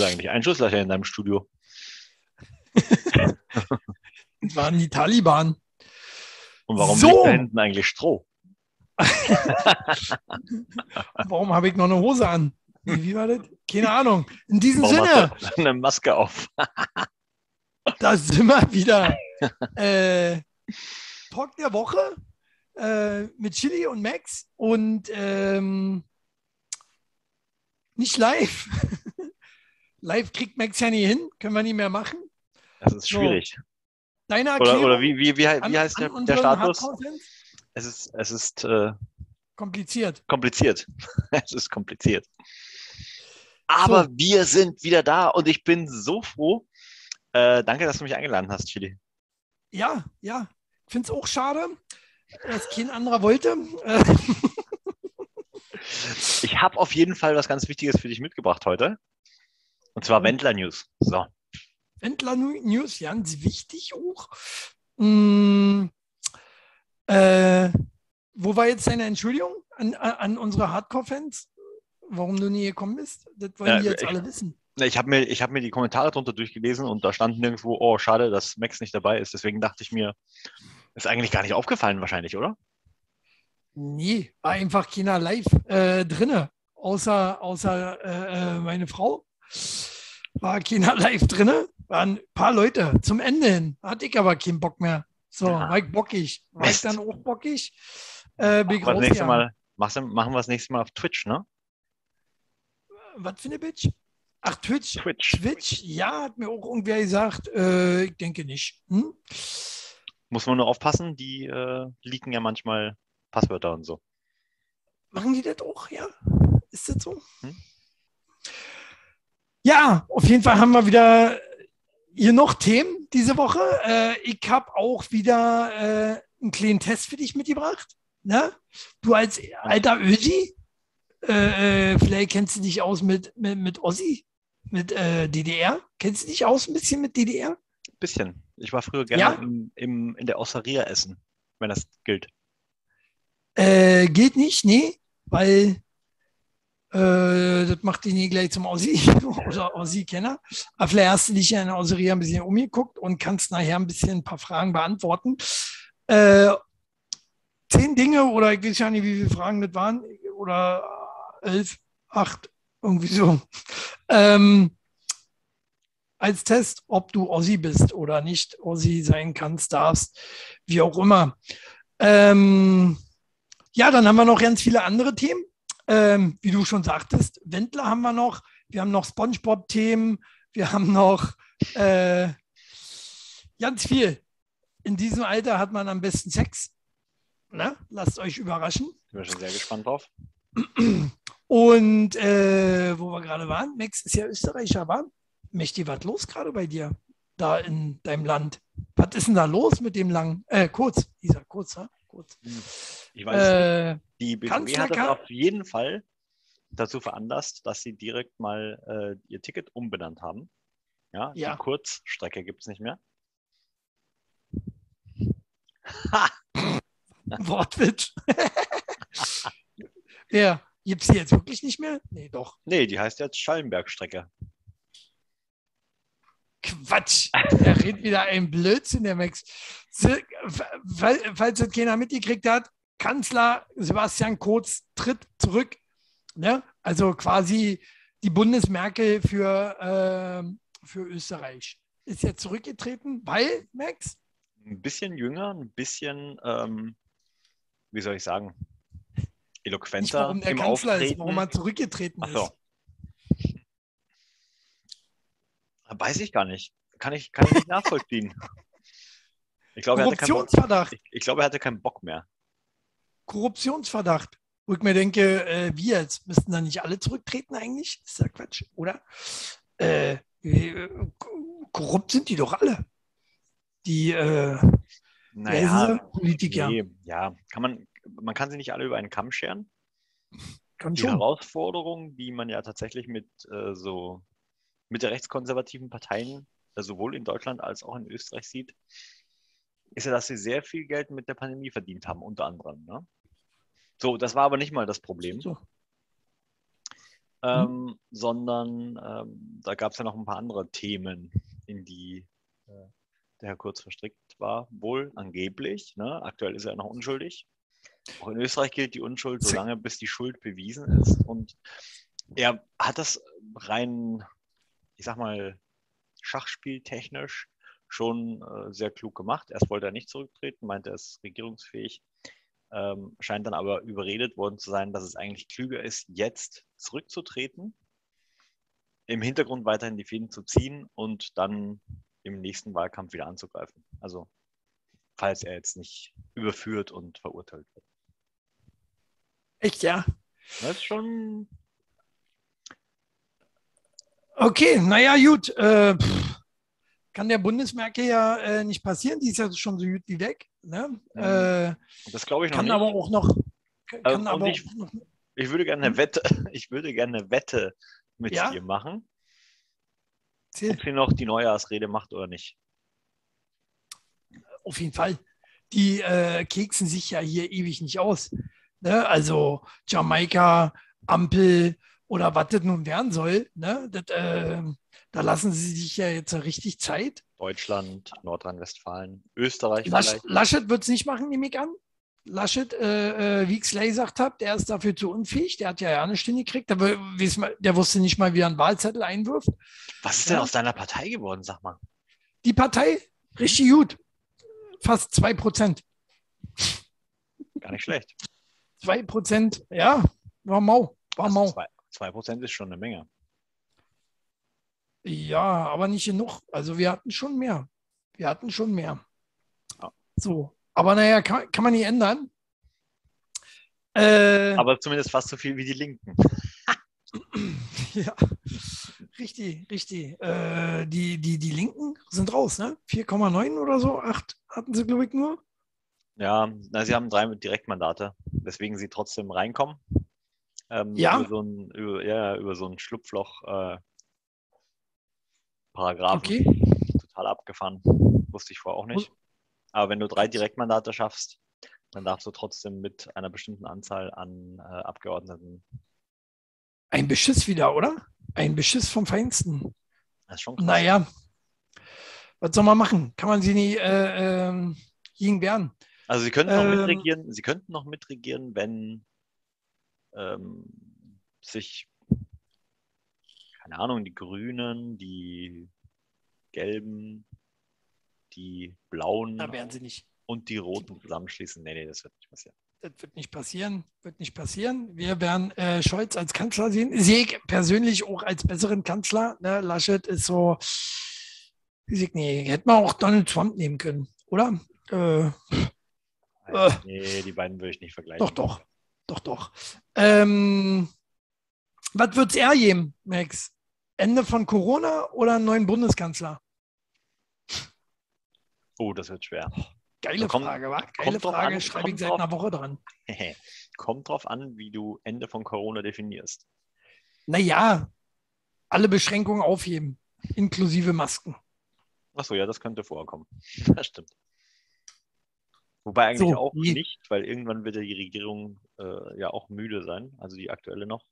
du eigentlich Einschusslöcher in deinem Studio? Das waren die Taliban. Und warum So. liegt da hinten eigentlich Stroh? Warum habe ich noch eine Hose an? Wie, wie war das? Keine Ahnung. In diesem Warum Sinne, hast du eine Maske auf? da sind wir wieder. Äh, Talk der Woche äh, mit Chili und Max und ähm, nicht live. Live kriegt Max ja nie hin, können wir nicht mehr machen. Das ist So. schwierig. Deine Oder, Erklärung oder wie, wie, wie, an- wie heißt der, der Status? Es ist, es ist äh, Kompliziert. kompliziert. es ist kompliziert. Aber wir sind wieder da und ich bin so froh. Äh, danke, dass du mich eingeladen hast, Chili. Ja, ja. Ich finde es auch schade, dass kein anderer wollte. Äh, Ich habe auf jeden Fall was ganz Wichtiges für dich mitgebracht heute. Und zwar Oh. Wendler News. So. Wendler News, ganz wichtig auch. Mm, äh, wo war jetzt deine Entschuldigung an, an, unsere Hardcore-Fans, warum du nie gekommen bist? Das wollen Ja, die jetzt ich- alle wissen. Ich habe mir, ich hab mir die Kommentare drunter durchgelesen und da stand nirgendwo, oh, schade, dass Max nicht dabei ist. Deswegen dachte ich mir, ist eigentlich gar nicht aufgefallen wahrscheinlich, oder? Nee, war einfach keiner live äh, drinne, außer, außer äh, äh, meine Frau. War keiner live drinne, waren ein paar Leute. Zum Ende hin hatte ich aber keinen Bock mehr. So, Ah. war ich bockig. War ich dann auch bockig? Äh, bin ich nächste rausgegangen. Mal, machen wir das nächste Mal auf Twitch, ne? Was für eine Bitch? Ach, Twitch. Twitch. Twitch, ja, hat mir auch irgendwer gesagt. Äh, ich denke nicht. Hm? Muss man nur aufpassen, die äh, leaken ja manchmal Passwörter und so. Machen die das auch, ja? Ist das so? Hm? Ja, auf jeden Fall haben wir wieder hier noch Themen diese Woche. Äh, ich habe auch wieder äh, einen kleinen Test für dich mitgebracht. Ne? Du als alter Ösi, äh, äh, vielleicht kennst du dich aus mit, mit, mit Ossi, mit äh, DDR. Kennst du dich aus ein bisschen mit DDR? Bisschen. Ich war früher gerne Ja? im, im, in der Osteria essen, wenn das gilt. Äh, geht nicht, nee, weil äh, das macht dich nie gleich zum Aussie oder Aussie-Kenner. Aber vielleicht hast du dich in der Ausseria ein bisschen umgeguckt und kannst nachher ein bisschen ein paar Fragen beantworten. Äh, zehn Dinge oder ich weiß ja nicht, wie viele Fragen das waren, oder elf, acht, irgendwie so. Ähm, als Test, ob du Ossi bist oder nicht Ossi sein kannst, darfst, wie auch immer. Ähm, ja, dann haben wir noch ganz viele andere Themen. Ähm, wie du schon sagtest, Wendler haben wir noch. Wir haben noch Spongebob-Themen. Wir haben noch äh, ganz viel. In diesem Alter hat man am besten Sex. Ne? Lasst euch überraschen. Ich bin schon sehr gespannt drauf. Und äh, wo wir gerade waren, Max ist ja Österreicher, war? Mächtig, was los gerade bei dir da in deinem Land? Was ist denn da los mit dem langen, äh, kurz, dieser kurz, ha? kurz. Ich weiß, nicht. Äh, die BVB Kanzler hat kann- auf jeden Fall dazu veranlasst, dass sie direkt mal äh, ihr Ticket umbenannt haben. Ja, Ja. die Kurzstrecke gibt es nicht mehr. Ha! Wortwitz. ja, gibt es die jetzt wirklich nicht mehr? Nee, doch. Nee, die heißt jetzt Schallenbergstrecke. Quatsch. Der redet wieder ein Blödsinn, der Max. Falls das keiner mitgekriegt hat, Kanzler Sebastian Kurz tritt zurück. Ne? Also quasi die Bundesmerkel für, ähm, für Österreich. Ist jetzt zurückgetreten, weil, Max, Ein bisschen jünger, ein bisschen, ähm, wie soll ich sagen, nicht eloquenter warum der im Kanzler ist, Auftreten. warum er zurückgetreten so. ist. Weiß ich gar nicht. Kann ich, kann ich nicht nachvollziehen. Ich glaube, er hatte keinen Bock, Korruptionsverdacht. ich, ich glaube, er hatte keinen Bock mehr. Korruptionsverdacht. Wo ich mir denke, äh, wie jetzt? Müssten da nicht alle zurücktreten eigentlich? Ist ja Quatsch, oder? Äh, äh, korrupt sind die doch alle. Die äh, Naja, Politiker. nee, ja, kann man, man kann sie nicht alle über einen Kamm scheren. Kann Die schon. Herausforderung, die man ja tatsächlich mit äh, so mit der rechtskonservativen Parteien äh, sowohl in Deutschland als auch in Österreich sieht, ist ja, dass sie sehr viel Geld mit der Pandemie verdient haben, unter anderem. Ne? So, das war aber nicht mal das Problem. So. ähm, sondern ähm, da gab es ja noch ein paar andere Themen, in die äh, der Herr Kurz verstrickt war, wohl angeblich. Ne? Aktuell ist er noch unschuldig. Auch in Österreich gilt die Unschuld, solange bis die Schuld bewiesen ist. Und er hat das rein, ich sag mal, schachspieltechnisch schon äh, sehr klug gemacht. Erst wollte er nicht zurücktreten, meinte, er ist regierungsfähig, ähm, scheint dann aber überredet worden zu sein, dass es eigentlich klüger ist, jetzt zurückzutreten, im Hintergrund weiterhin die Fäden zu ziehen und dann im nächsten Wahlkampf wieder anzugreifen. Also falls er jetzt nicht überführt und verurteilt wird. Echt, ja? Das ist schon. Okay, naja, gut. Äh, kann der Bundesmerke ja äh, nicht passieren. Die ist ja schon so gut wie weg. Ne? Mhm. Äh, das glaube ich noch kann nicht. aber auch noch. Kann ähm, aber ich, auch noch ich würde gerne eine Hm? Wette, ich würde gerne eine Wette mit Ja? dir machen, erzähl. ob sie noch die Neujahrsrede macht oder nicht. auf jeden Fall. Die äh, keksen sich ja hier ewig nicht aus. Ne? Also Jamaika, Ampel oder was das nun werden soll. Ne? Das, äh, da lassen sie sich ja jetzt richtig Zeit. Deutschland, Nordrhein-Westfalen, Österreich Lasch, vielleicht. Laschet wird es nicht machen, nehme ich an. Laschet, äh, äh, wie ich Slay gesagt habe, der ist dafür zu unfähig. Der hat ja ja nicht hingekriegt. Der, wu- weiß mal- der wusste nicht mal, wie er einen Wahlzettel einwirft. Was ist denn Ja. aus deiner Partei geworden, sag mal? Die Partei, richtig gut. Fast 2 Prozent. Gar nicht schlecht. 2 Prozent, ja, war mau. War Also mau. zwei, zwei Prozent ist schon eine Menge. Ja, aber nicht genug. Also wir hatten schon mehr. Wir hatten schon mehr. Ja. So. Aber naja, kann, kann man nicht ändern. Äh, Aber zumindest fast so viel wie die Linken. ja, richtig, richtig. Äh, die, die, die Linken sind raus, ne? 4,9 oder so, 8 hatten sie, glaube ich, nur. Ja, na, sie haben drei Direktmandate, weswegen sie trotzdem reinkommen. Ähm, Ja? Über so ein, über, ja, über so ein Schlupfloch äh, Paragraphen. Okay. Total abgefahren. Wusste ich vorher auch nicht. Aber wenn du drei Direktmandate schaffst, dann darfst du trotzdem mit einer bestimmten Anzahl an äh, Abgeordneten. Ein Beschiss wieder, oder? Ein Beschiss vom Feinsten. Das ist schon krass. Naja, was soll man machen? Kann man sie nie äh, ähm, gegen wehren? Also sie könnten noch Ähm, mitregieren, sie könnten noch mitregieren, wenn ähm, sich, keine Ahnung, die Grünen, die Gelben, die Blauen und die Roten zusammenschließen. Nee, nee, das wird nicht passieren. Das wird nicht passieren, wird nicht passieren. Wir werden äh, Scholz als Kanzler sehen. Sehe ich persönlich auch als besseren Kanzler. Ne? Laschet ist so, ich nicht, hätte man auch Donald Trump nehmen können, oder? Äh, Äh. Nee, die beiden würde ich nicht vergleichen. doch, doch, doch, doch. Ähm, was wird es eher geben, Max? Ende von Corona oder einen neuen Bundeskanzler? Oh, das wird schwer. Geile Kommt- Frage, wa? Geile Frage, an, schreibe ich seit drauf- einer Woche dran. Kommt drauf an, wie du Ende von Corona definierst. Naja, alle Beschränkungen aufheben, inklusive Masken. Achso, ja, das könnte vorkommen. Das stimmt. Wobei eigentlich So, auch nee. nicht, weil irgendwann wird ja die Regierung äh, ja auch müde sein, also die aktuelle noch.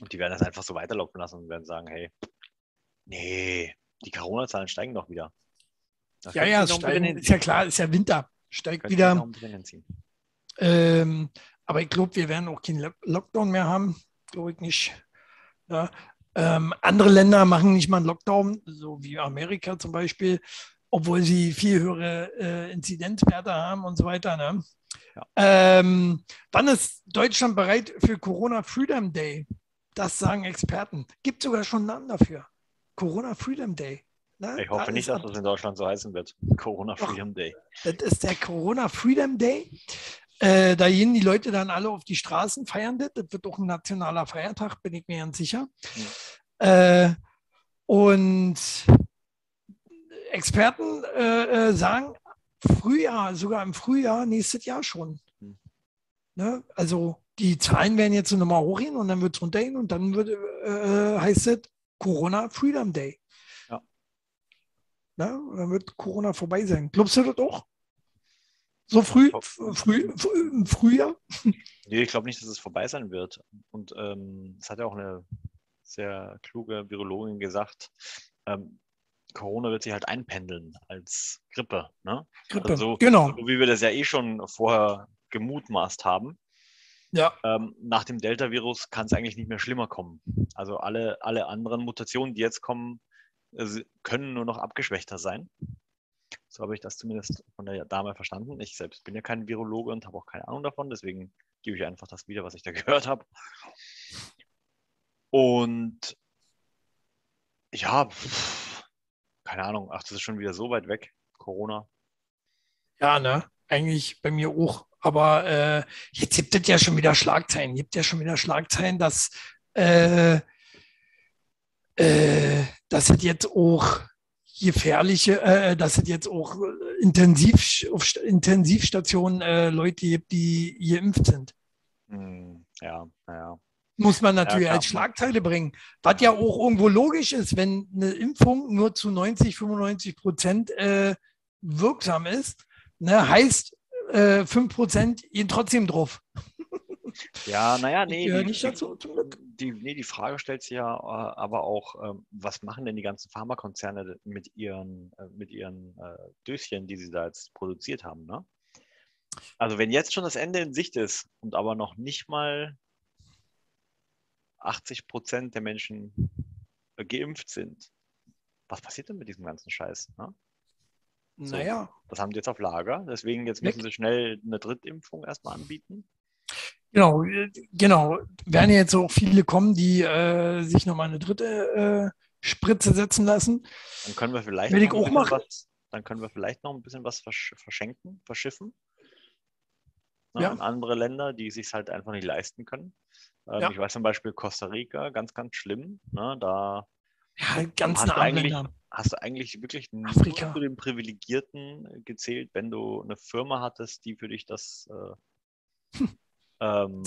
Und die werden das einfach so weiterlaufen lassen und werden sagen, hey, nee, die Corona-Zahlen steigen doch wieder. Da Ja, ja, steigen, ist ja klar, ist ja Winter. Steigt wieder. Ähm, aber ich glaube, wir werden auch keinen Lock- Lockdown mehr haben. Glaube ich nicht. Ja. Ähm, andere Länder machen nicht mal einen Lockdown, so wie Amerika zum Beispiel, obwohl sie viel höhere äh, Inzidenzwerte haben und so weiter. Ne? Ja. Ähm, wann ist Deutschland bereit für Corona Freedom Day? Das sagen Experten. Gibt sogar schon einen Namen dafür. Corona Freedom Day. Ne? Ich hoffe Da nicht, dass das in Deutschland so heißen wird. Corona Doch. Freedom Day. das ist der Corona Freedom Day. Äh, da gehen die Leute dann alle auf die Straßen, feiern das. Das wird auch ein nationaler Feiertag, bin ich mir ganz sicher. Äh, und Experten äh, äh, sagen, Frühjahr, sogar im Frühjahr, nächstes Jahr schon. Hm. Ne? Also die Zahlen werden jetzt nochmal hochgehen und dann wird es runtergehen und dann wird, äh, heißt es Corona Freedom Day. Ja. Ne? Und Dann wird Corona vorbei sein. Glaubst du das auch? So früh, früh, im Frühjahr? Nee, ich glaube nicht, dass es vorbei sein wird. Und ähm, das hat ja auch eine sehr kluge Virologin gesagt. Ähm, Corona wird sich halt einpendeln als Grippe. Ne? Grippe, also so, genau. So wie wir das ja eh schon vorher gemutmaßt haben. Ja. Ähm, nach dem Delta-Virus kann es eigentlich nicht mehr schlimmer kommen. Also alle, alle anderen Mutationen, die jetzt kommen, äh, können nur noch abgeschwächter sein. So habe ich das zumindest von der Dame verstanden. Ich selbst bin ja kein Virologe und habe auch keine Ahnung davon, deswegen gebe ich einfach das wieder, was ich da gehört habe. Und ja, keine Ahnung, ach, das ist schon wieder so weit weg, Corona. Ja, ne? Eigentlich bei mir auch. Aber äh, jetzt gibt es ja schon wieder Schlagzeilen. Gibt ja schon wieder Schlagzeilen, dass, äh, äh, dass es jetzt auch gefährliche, äh, dass es jetzt auch intensiv auf Intensivstationen äh, Leute gibt, die geimpft sind. Hm, ja, naja. Muss man natürlich ja, als Schlagzeile bringen. Was ja auch irgendwo logisch ist, wenn eine Impfung nur zu 90, 95 Prozent äh, wirksam ist, ne, heißt äh, 5 Prozent gehen trotzdem drauf. Ja, naja, nee. Die, nicht dazu, zum Glück. Die, nee, die Frage stellt sich ja äh, aber auch, äh, was machen denn die ganzen Pharmakonzerne mit ihren, äh, mit ihren äh, Döschen, die sie da jetzt produziert haben, ne? Also wenn jetzt schon das Ende in Sicht ist und aber noch nicht mal 80 Prozent der Menschen geimpft sind, was passiert denn mit diesem ganzen Scheiß? Ne? So, naja. Das haben die jetzt auf Lager. Deswegen jetzt müssen sie schnell eine Drittimpfung erstmal anbieten. Genau, genau. Werden jetzt auch viele kommen, die äh, sich nochmal eine dritte äh, Spritze setzen lassen. Dann können wir vielleicht Will ich auch machen. Was, dann können wir vielleicht noch ein bisschen was versch verschenken, verschiffen. Ne, ja. An andere Länder, die sich halt einfach nicht leisten können. Ähm, ja. Ich weiß zum Beispiel Costa Rica, ganz, ganz schlimm. Ne? Da ja, ganz hast, du eigentlich, hast du eigentlich wirklich Afrika. nur zu den Privilegierten gezählt, wenn du eine Firma hattest, die für dich das äh, hm. ähm,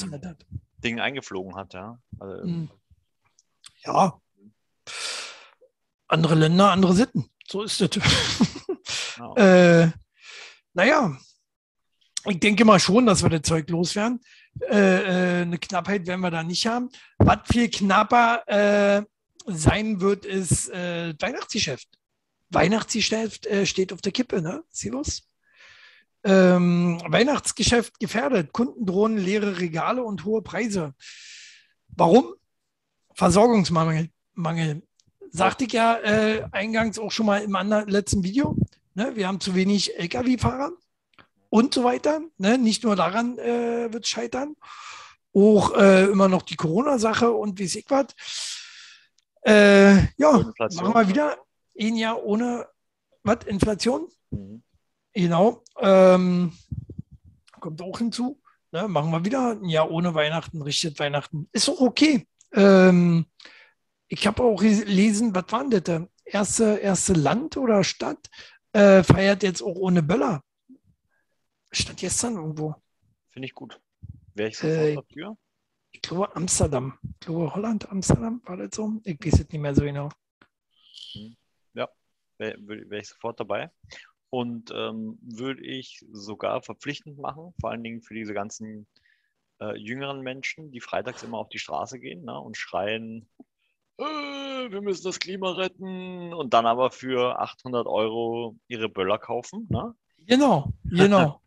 Ding eingeflogen hat. Ja, also, hm. ja. andere Länder, andere Sitten. So ist es. Genau. äh, naja, ich denke mal schon, dass wir das Zeug loswerden. Äh, äh, eine Knappheit werden wir da nicht haben. Was viel knapper äh, sein wird, ist äh, Weihnachtsgeschäft. Weihnachtsgeschäft äh, steht auf der Kippe, ne? Silos? Ähm, Weihnachtsgeschäft gefährdet. Kunden drohen leere Regale und hohe Preise. Warum? Versorgungsmangel. Mangel. Sagte ich ja eingangs auch schon mal im letzten Video. Ne? Wir haben zu wenig Lkw-Fahrer und so weiter. Ne? Nicht nur daran äh, wird es scheitern. Auch äh, immer noch die Corona-Sache und wie es ich was. Äh, ja, machen wir wieder ein Jahr ohne was? Inflation? Mhm. Genau. Ähm, kommt auch hinzu. Ne? Machen wir wieder ein Jahr ohne Weihnachten, richtet Weihnachten. Ist auch okay. Ähm, ich habe auch gelesen, was war denn das? Erste, erste Land oder Stadt äh, feiert jetzt auch ohne Böller. Stand gestern irgendwo. Finde ich gut. Wäre ich sofort äh, dafür? Ich glaube Amsterdam. Ich glaube Holland, Amsterdam, war das so? Ich weiß es nicht mehr so genau. Hm. Ja, wäre wär ich sofort dabei. Und ähm, würde ich sogar verpflichtend machen, vor allen Dingen für diese ganzen äh, jüngeren Menschen, die freitags immer auf die Straße gehen ne, und schreien, äh, wir müssen das Klima retten und dann aber für 800 Euro ihre Böller kaufen. Ne? Genau, genau.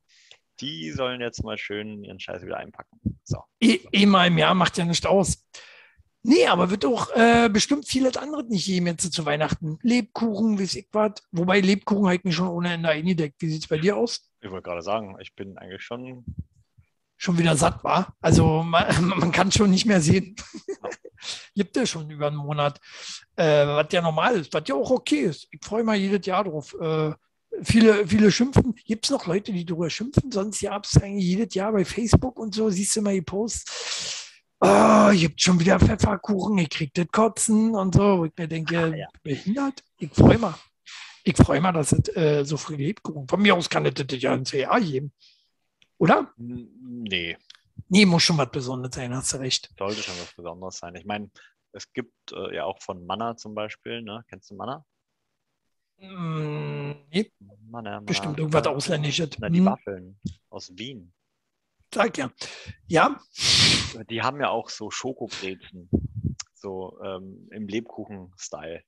Die sollen jetzt mal schön ihren Scheiß wieder einpacken. So. E einmal im Jahr macht ja nicht aus. Nee, aber wird auch äh, bestimmt vieles anderes nicht geben jetzt zu Weihnachten. Lebkuchen, wie ich was. Wobei Lebkuchen halt mich schon ohne Ende eingedeckt. Wie sieht es bei dir aus? Ich wollte gerade sagen, ich bin eigentlich schon. Schon wieder satt war. Also man, man kann schon nicht mehr sehen. Gibt ja schon über einen Monat. Äh, was ja normal ist, was ja auch okay ist. Ich freue mich jedes Jahr drauf. Äh, viele, viele schimpfen. Gibt es noch Leute, die darüber schimpfen? Sonst gab es eigentlich jedes Jahr bei Facebook und so, siehst du mal die Posts. Oh, ihr habt schon wieder Pfefferkuchen, ihr kriegt das Kotzen und so. Wo ich mir denke, ah, ja. behindert. Ich freue mich. Ich freue mich, dass es äh, so früh Lebkuchen. Von mir aus kann es das ja ein CA geben. Oder? Nee. Nee, muss schon was Besonderes sein, hast du recht. Sollte schon was Besonderes sein. Ich meine, es gibt äh, ja auch von Manna zum Beispiel, ne? Kennst du Manna? Mm, nee, Mann, ja, Mann, bestimmt irgendwas Ausländisches. Na, die Hm, Waffeln aus Wien. sag ja. Ja, Die haben ja auch so Schokobrezen. So ähm, im Lebkuchen-Style.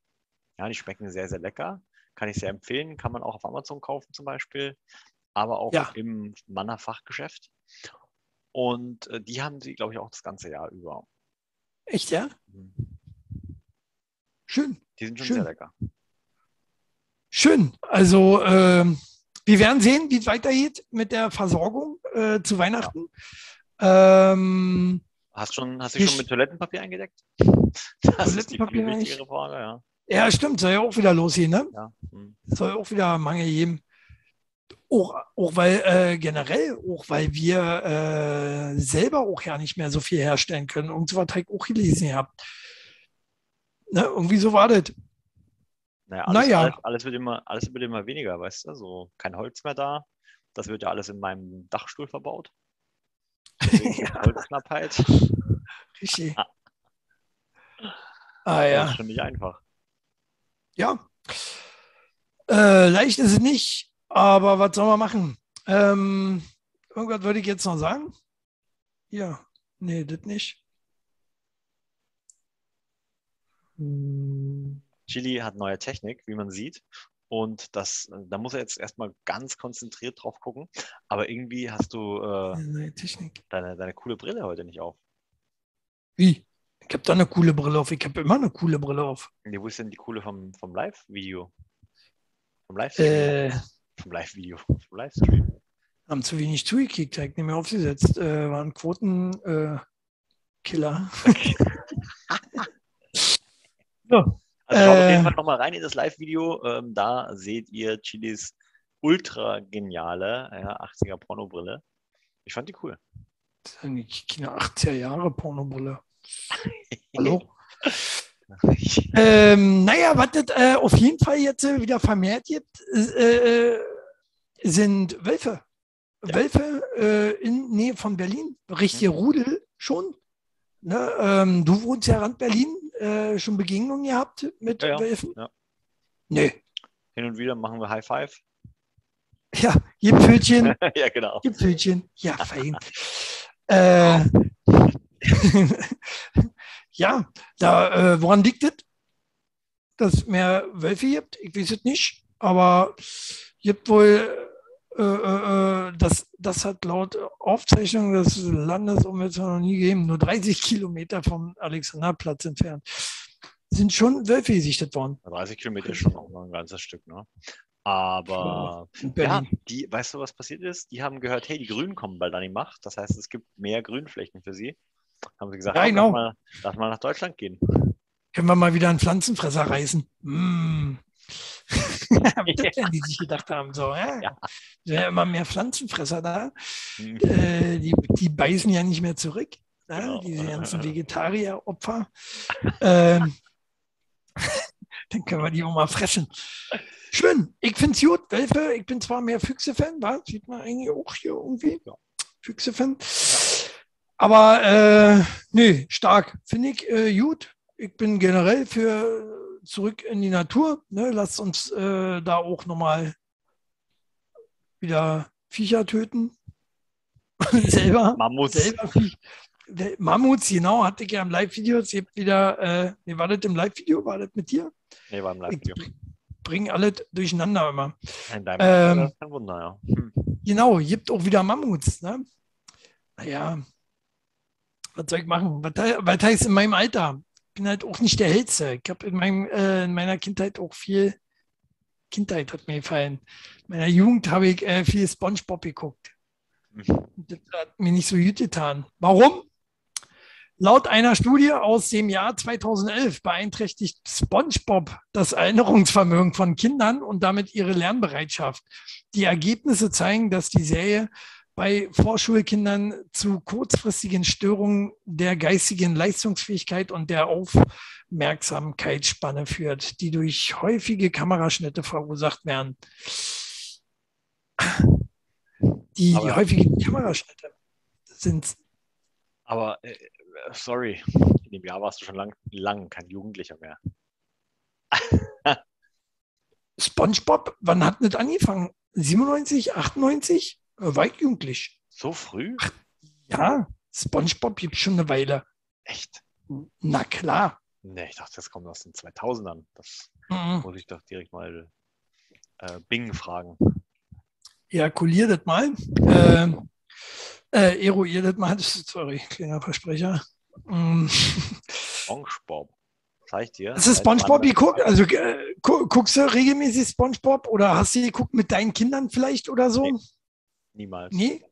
Ja, die schmecken sehr, sehr lecker. Kann ich sehr empfehlen. Kann man auch auf Amazon kaufen zum Beispiel. Aber auch Ja. im Manner Fachgeschäft. Und äh, die haben sie, glaube ich, auch das ganze Jahr über. echt, ja? Mhm. Schön. Die sind schon Schön. sehr lecker. Schön. Also, ähm, wir werden sehen, wie es weitergeht mit der Versorgung äh, zu Weihnachten. Ähm, Hast, schon, hast du dich schon mit Toilettenpapier eingedeckt? Das ist die Toilettenpapier wichtigere Frage, ja. ja, stimmt, soll ja auch wieder losgehen, ne? ja. Hm. soll auch wieder Mangel geben. Auch, auch weil äh, generell, auch weil wir äh, selber auch ja nicht mehr so viel herstellen können. Und so was auch gelesen gehabt. Ne, irgendwie so war das. Naja, alles, Naja. Alles, alles, wird immer, alles wird immer weniger, weißt du? So kein Holz mehr da. Das wird ja alles in meinem Dachstuhl verbaut. Ja. Holzknappheit. Richtig. Ah. Ah Das ja. ist schon nicht einfach. Ja. Äh, leicht ist es nicht, aber was soll man machen? Ähm, irgendwas würde ich jetzt noch sagen. Ja, nee, das nicht. Hm, Chili hat neue Technik, wie man sieht. Und das, da muss er jetzt erstmal ganz konzentriert drauf gucken. Aber irgendwie hast du äh, deine, deine coole Brille heute nicht auf. Wie? Ich habe da eine coole Brille auf. Ich habe immer eine coole Brille auf. Nee, wo ist denn die coole vom, vom Live-Video? Vom Livestream? Äh, Vom Live-Video. Vom Livestream. haben zu wenig zugekickt, habe ich nicht mehr aufgesetzt. Äh, waren Quotenkiller. Äh, Killer. so. Also schaut auf jeden Äh. Fall nochmal rein in das Live-Video. Ähm, da seht ihr Chilis ultra geniale ja, 80er Pornobrille. Ich fand die cool. Das ist eigentlich keine 80er Jahre Pornobrille. Hallo? ähm, naja, was das äh, auf jeden Fall jetzt äh, wieder vermehrt gibt, äh, äh, sind Wölfe. Ja. Wölfe äh, in Nähe von Berlin. Richtige Rudel schon. Ne, ähm, du wohnst ja Rand Berlin, äh, schon Begegnungen gehabt mit Ja. Wölfen? Ja. Nee. Hin und wieder machen wir High Five. Ja, Gipfelchen, ja, genau. Gipfelchen. Ja, fein. äh, ja, da, äh, woran liegt es? Dass es mehr Wölfe gibt? Ich weiß es nicht. Aber gibt wohl, das, das hat laut Aufzeichnung des Landesumweltministeriums noch nie gegeben, nur 30 Kilometer vom Alexanderplatz entfernt. Sind schon Wölfe gesichtet worden 30 Kilometer ist schon auch noch ein ganzes Stück, ne? Aber ja, die, weißt du, was passiert ist? Die haben gehört, hey, die Grünen kommen bald an die Macht. Das heißt, es gibt mehr Grünflächen für sie. Haben sie gesagt, Ja, genau. lass, mal, lass mal nach Deutschland gehen. Können wir mal wieder einen Pflanzenfresser reißen? Mm. Das denn, die sich gedacht haben, so, ja. Ja. Wäre immer mehr Pflanzenfresser da. Hm. Äh, die, die beißen ja nicht mehr zurück. Ne? Genau. Diese ganzen Vegetarier-Opfer. ähm, dann können wir die auch mal fressen. Schön. Ich finde es gut. Wölfe, ich bin zwar mehr Füchse-Fan, sieht man eigentlich auch hier irgendwie. Ja. Füchse-Fan. Aber äh, nee, stark. Finde ich äh, gut. Ich bin generell für zurück in die Natur. Ne? Lasst uns äh, da auch nochmal wieder Viecher töten. Selber. Mammuts. Selber Viech. Mammuts, genau, hatte ich ja im Live-Video. Es gibt wieder, äh, nee, war das im Live-Video? War das mit dir? Nee, beim Ich Live-Video. bring- bring alles durcheinander immer. In deinem Ähm, kein Wunder, ja. Hm. Genau, gibt auch wieder Mammuts. Ne? Naja, was soll ich machen? Was, was heißt in meinem Alter? Ich bin halt auch nicht der Hellste. Ich habe in, meinem, äh, in meiner Kindheit auch viel, Kindheit hat mir gefallen. In meiner Jugend habe ich äh, viel Spongebob geguckt. Mhm. Das hat mir nicht so gut getan. Warum? Laut einer Studie aus dem Jahr 2011 beeinträchtigt SpongeBob das Erinnerungsvermögen von Kindern und damit ihre Lernbereitschaft. Die Ergebnisse zeigen, dass die Serie bei Vorschulkindern zu kurzfristigen Störungen der geistigen Leistungsfähigkeit und der Aufmerksamkeitsspanne führt, die durch häufige Kameraschnitte verursacht werden. Die Aber- häufigen Kameraschnitte sind Aber, äh, äh, sorry, in dem Jahr warst du schon lang, lang kein Jugendlicher mehr. SpongeBob, wann hat das angefangen? 97, 98? Äh, Weit jugendlich. So früh? Ja, SpongeBob gibt schon eine Weile. Echt? Na klar. Nee, ich dachte, das kommt aus den 2000ern. Das Mhm. muss ich doch direkt mal äh, Bing fragen. Ja, kulier das mal. Äh, äh, eruier das mal. Das ist, sorry, kleiner Versprecher. Mm. SpongeBob. Zeig dir. Hast du SpongeBob geguckt? Also äh, gu guckst du regelmäßig SpongeBob oder hast du geguckt mit deinen Kindern vielleicht oder so? Nee. Niemals. Nee?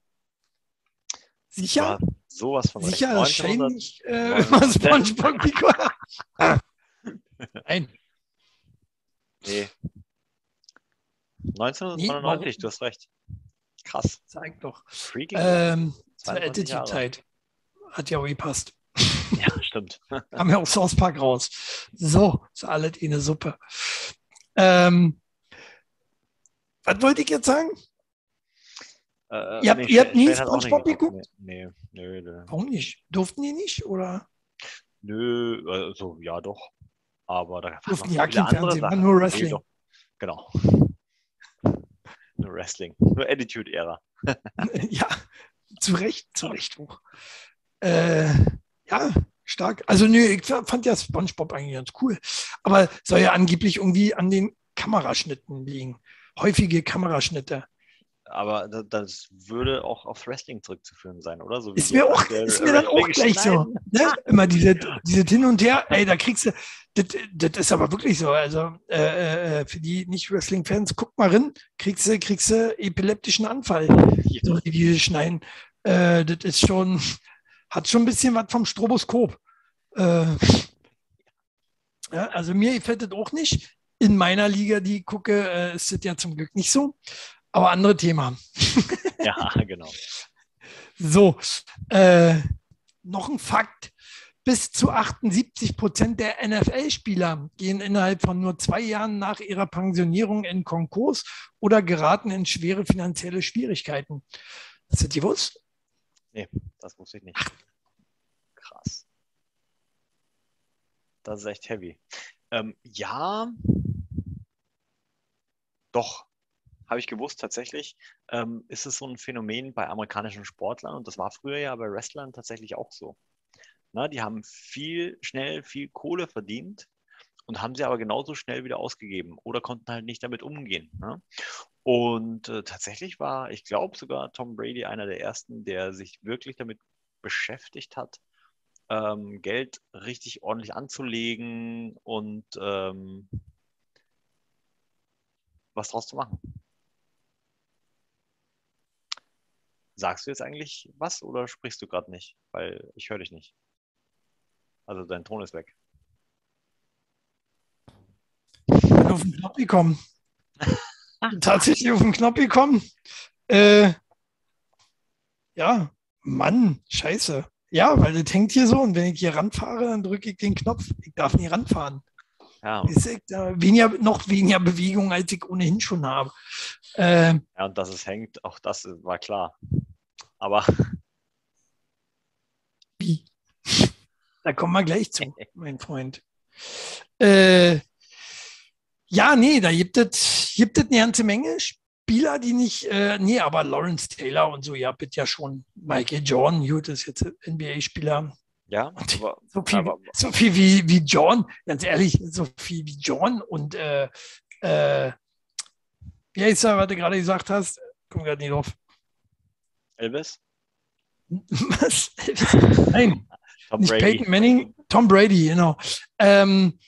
Sicher? Sowas von. Sicher, das 1900 scheint nicht äh, 1900 immer SpongeBob. Nein. Nee. 1999, du hast recht. Krass. Zeig doch. Freaking. Ähm, zur 22 Jahre. Attitude-Zeit. Hat ja auch gepasst. ja, stimmt. Kam ja auch South Park raus. So, ist alles in eine Suppe. Ähm, was wollte ich jetzt sagen? Äh, Ihr habt- ihr habt nie SpongeBob geguckt? Nee, nee, nö. Warum nicht? Durften die nicht? Oder Nö, also ja doch. Aber da Durften ja kein Fernsehen, war nur Wrestling. Genau. Nur Wrestling. Nur Attitude-Ära. ja, zu Recht, zu Recht hoch. Äh, ja, stark. Also nö, ich fand ja SpongeBob eigentlich ganz cool. Aber soll ja angeblich irgendwie an den Kameraschnitten liegen. Häufige Kameraschnitte. Aber da- das würde auch auf Wrestling zurückzuführen sein, oder? So Ist mir, auch, ist mir dann auch gleich so. Ne? Immer diese, diese Hin und Her, ey, da kriegst du, das, das ist aber wirklich so. Also äh, äh, für die Nicht-Wrestling-Fans, guck mal rein, kriegst du, kriegst du epileptischen Anfall, so wie die schneiden. Äh, das ist schon, hat schon ein bisschen was vom Stroboskop. Äh, ja, also mir gefällt das auch nicht. In meiner Liga, die ich gucke, äh, ist das ja zum Glück nicht so. Aber andere Thema. Ja, genau. So, äh, noch ein Fakt. Bis zu 78 Prozent der NFL-Spieler gehen innerhalb von nur zwei Jahren nach ihrer Pensionierung in Konkurs oder geraten in schwere finanzielle Schwierigkeiten. Hast du das gewusst? Das wusste ich nicht. Krass. Das ist echt heavy. Ähm, ja, doch, habe ich gewusst tatsächlich. Ähm, ist es so ein Phänomen bei amerikanischen Sportlern und das war früher ja bei Wrestlern tatsächlich auch so. Na, die haben viel, schnell viel Kohle verdient und haben sie aber genauso schnell wieder ausgegeben oder konnten halt nicht damit umgehen. Ne? Und äh, tatsächlich war, ich glaube sogar Tom Brady einer der ersten, der sich wirklich damit beschäftigt hat, ähm, Geld richtig ordentlich anzulegen und ähm, was draus zu machen. Sagst du jetzt eigentlich was oder sprichst du gerade nicht? Weil ich höre dich nicht. Also dein Ton ist weg. Bin auf den Knopf gekommen. Tatsächlich auf den Knopf gekommen. Äh, ja, Mann, scheiße. Ja, weil das hängt hier so und wenn ich hier ranfahre, dann drücke ich den Knopf. Ich darf nie ranfahren. Ja, Ist echt, äh, weniger, noch weniger Bewegung, als ich ohnehin schon habe. Äh, ja und dass es hängt, auch das war klar. Aber wie? Da kommen wir gleich zu, mein Freund. Äh, ja, nee, da gibt es gibt es eine ganze Menge Spieler, die nicht, äh, nee, aber Lawrence Taylor und so, ja, bitte ja schon. Michael Jordan, gut, ist jetzt NBA-Spieler. ja, Und aber, So viel, aber so viel wie, wie John, ganz ehrlich, so viel wie John und äh, äh, wie heißt er, was du gerade gesagt hast? Komm gerade nicht drauf. Elvis, Was? Nein, Tom nicht Brady. Peyton Manning, Tom Brady, genau. Ähm,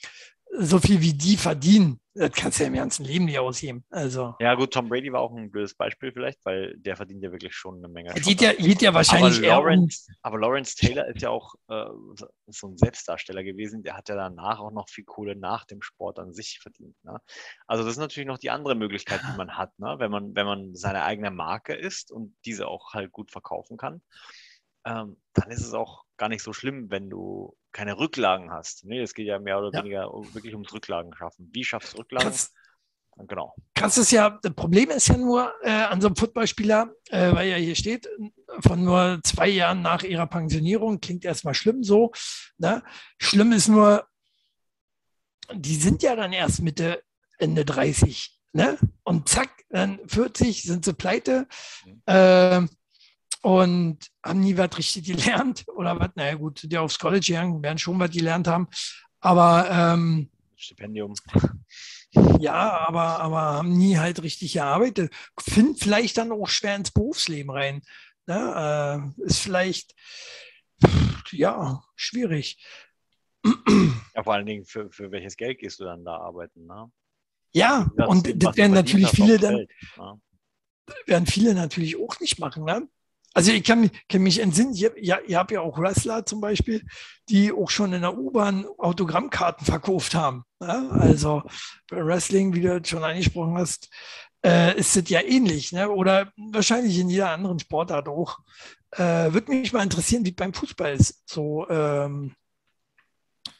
so viel wie die verdienen, das kannst du ja im ganzen Leben nicht ausgeben. Also, Ja, gut, Tom Brady war auch ein blödes Beispiel vielleicht, weil der verdient ja wirklich schon eine Menge. er geht ja, geht ja wahrscheinlich aber eher um, Lawrence, aber Lawrence Taylor ist ja auch äh, so- so ein Selbstdarsteller gewesen. Der hat ja danach auch noch viel Kohle nach dem Sport an sich verdient. Ne? Also das ist natürlich noch die andere Möglichkeit, die man hat, ne? wenn man wenn man seine eigene Marke ist und diese auch halt gut verkaufen kann. Ähm, dann ist es auch gar nicht so schlimm, wenn du keine Rücklagen hast. Nee, es geht ja mehr oder Ja. weniger wirklich ums Rücklagen schaffen. Wie schaffst du Rücklagen? krass, Genau. krass ist ja, das Problem ist ja nur äh, an so einem Footballspieler, äh, weil ja hier steht, von nur zwei Jahren nach ihrer Pensionierung, klingt erstmal schlimm so. Ne? Schlimm ist nur, die sind ja dann erst Mitte, Ende 30. Ne? Und zack, dann 40 sind sie pleite Mhm. äh, und haben nie was richtig gelernt oder was. Naja, gut, die aufs College gegangen, werden schon was gelernt haben. Aber ähm, Stipendium. ja, aber, aber haben nie halt richtig gearbeitet. Finden vielleicht dann auch schwer ins Berufsleben rein. Ne? Äh, ist vielleicht, ja, schwierig. Ja, vor allen Dingen, für, für welches Geld gehst du dann da arbeiten? Ne? Ja, Das, und das werden natürlich viele dann, Feld, ne? werden viele natürlich auch nicht machen. Ne? Also ich kann, mich- kann mich entsinnen, ich ja, ihr habt ja auch Wrestler zum Beispiel, die auch schon in der U-Bahn Autogrammkarten verkauft haben. Ne? Also bei Wrestling, wie du schon angesprochen hast, äh, ist das ja ähnlich. Ne? Oder wahrscheinlich in jeder anderen Sportart auch. Äh, Würde mich mal interessieren, wie beim Fußball ist. So, ähm,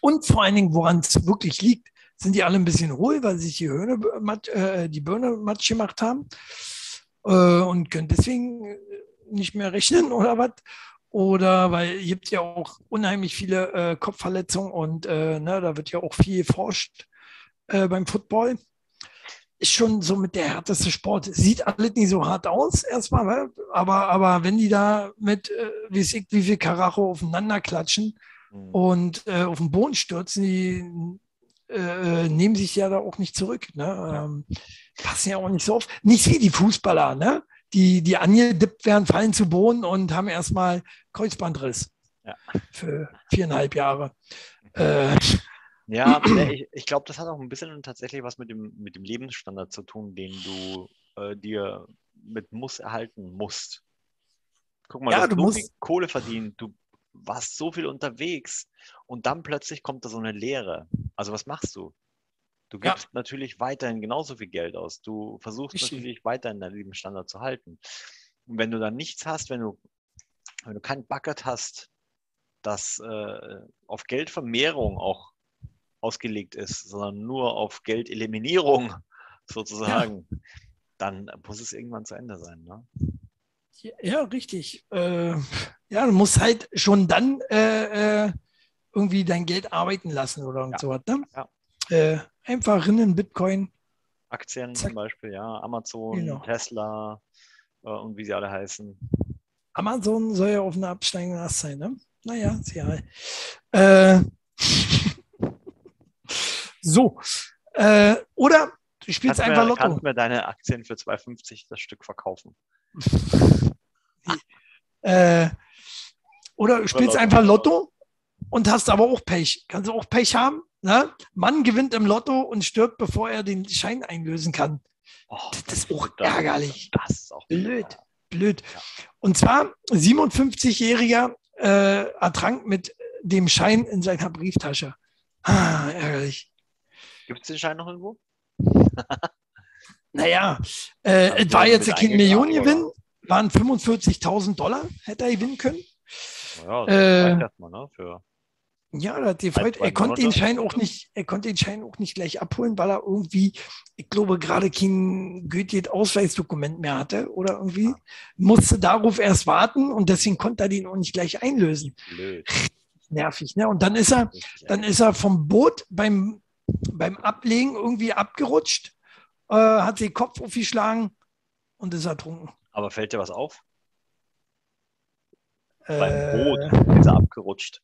und vor allen Dingen, woran es wirklich liegt, sind die alle ein bisschen ruhig, weil sie sich die, Höhne, äh, die Birne matsch gemacht haben äh, und können deswegen nicht mehr rechnen oder was. Oder weil es gibt ja auch unheimlich viele äh, Kopfverletzungen und äh, ne, da wird ja auch viel geforscht äh, beim Football. Ist schon so mit der härteste Sport. Sieht alles nicht so hart aus, erstmal, ne? aber, aber wenn die da mit, äh, wie, ich, wie viel Karacho aufeinander klatschen Mhm. und äh, auf den Boden stürzen, die äh, nehmen sich ja da auch nicht zurück. Ne? Ähm, passen ja auch nicht so auf. Nicht wie die Fußballer, ne? Die, die angedippt werden, fallen zu Boden und haben erstmal Kreuzbandriss Ja. für viereinhalb Jahre. Äh, Ja, ich, ich glaube, das hat auch ein bisschen tatsächlich was mit dem, mit dem Lebensstandard zu tun, den du äh, dir mit Muss erhalten musst. Guck mal, Ja, du so viel musst- Kohle verdient, du warst so viel unterwegs und dann plötzlich kommt da so eine Leere. Also was machst du? Du Ja. gibst natürlich weiterhin genauso viel Geld aus. Du versuchst Richtig. natürlich weiterhin deinen Lebensstandard zu halten. Und wenn du dann nichts hast, wenn du, wenn du kein Bucket hast, das äh, auf Geldvermehrung auch ausgelegt ist, sondern nur auf Geldeliminierung sozusagen, dann muss es irgendwann zu Ende sein. Ne? ja, richtig. Äh, ja, du musst halt schon dann äh, äh, irgendwie dein Geld arbeiten lassen oder Ja. sowas. Ne? Ja. Äh, einfach rinnen Bitcoin. Aktien Zack. zum Beispiel, ja, Amazon, Genau. Tesla äh, und wie sie alle heißen. Amazon soll ja auf einer absteigenden Ast sein, ne? Naja, ist ja. Äh, so. Äh, oder du spielst Kannst einfach mir, Lotto. kannst mir deine Aktien für 2,50 das Stück verkaufen. Äh, oder du spielst Lotto. einfach Lotto und hast aber auch Pech. Kannst du auch Pech haben? Ne? Mann gewinnt im Lotto und stirbt, bevor er den Schein einlösen kann. Oh, Das ist auch das- ärgerlich. Das ist auch Blöd. Blöd. Ja. Und zwar 57-Jähriger äh, ertrankt mit dem Schein in seiner Brieftasche. Ah, ärgerlich. Gibt es den Schein noch irgendwo? Naja, äh, es war jetzt kein Millionengewinn, waren 45.000 Dollar, hätte er gewinnen können. Ja, das Äh, erstmal, ne? Für, Ja, hat die zwei Er konnte den? Schein auch nicht, er konnte den Schein auch nicht gleich abholen, weil er irgendwie, ich glaube, gerade kein gültiges Ausweisdokument mehr hatte oder irgendwie. Musste darauf erst warten und deswegen konnte er den auch nicht gleich einlösen. blöd. Nervig, ne? Und dann ist er, dann ist er vom Boot beim, beim Ablegen irgendwie abgerutscht, äh, hat sich den Kopf aufgeschlagen und ist ertrunken. Aber fällt dir was auf? Äh, Beim Boot ist er abgerutscht.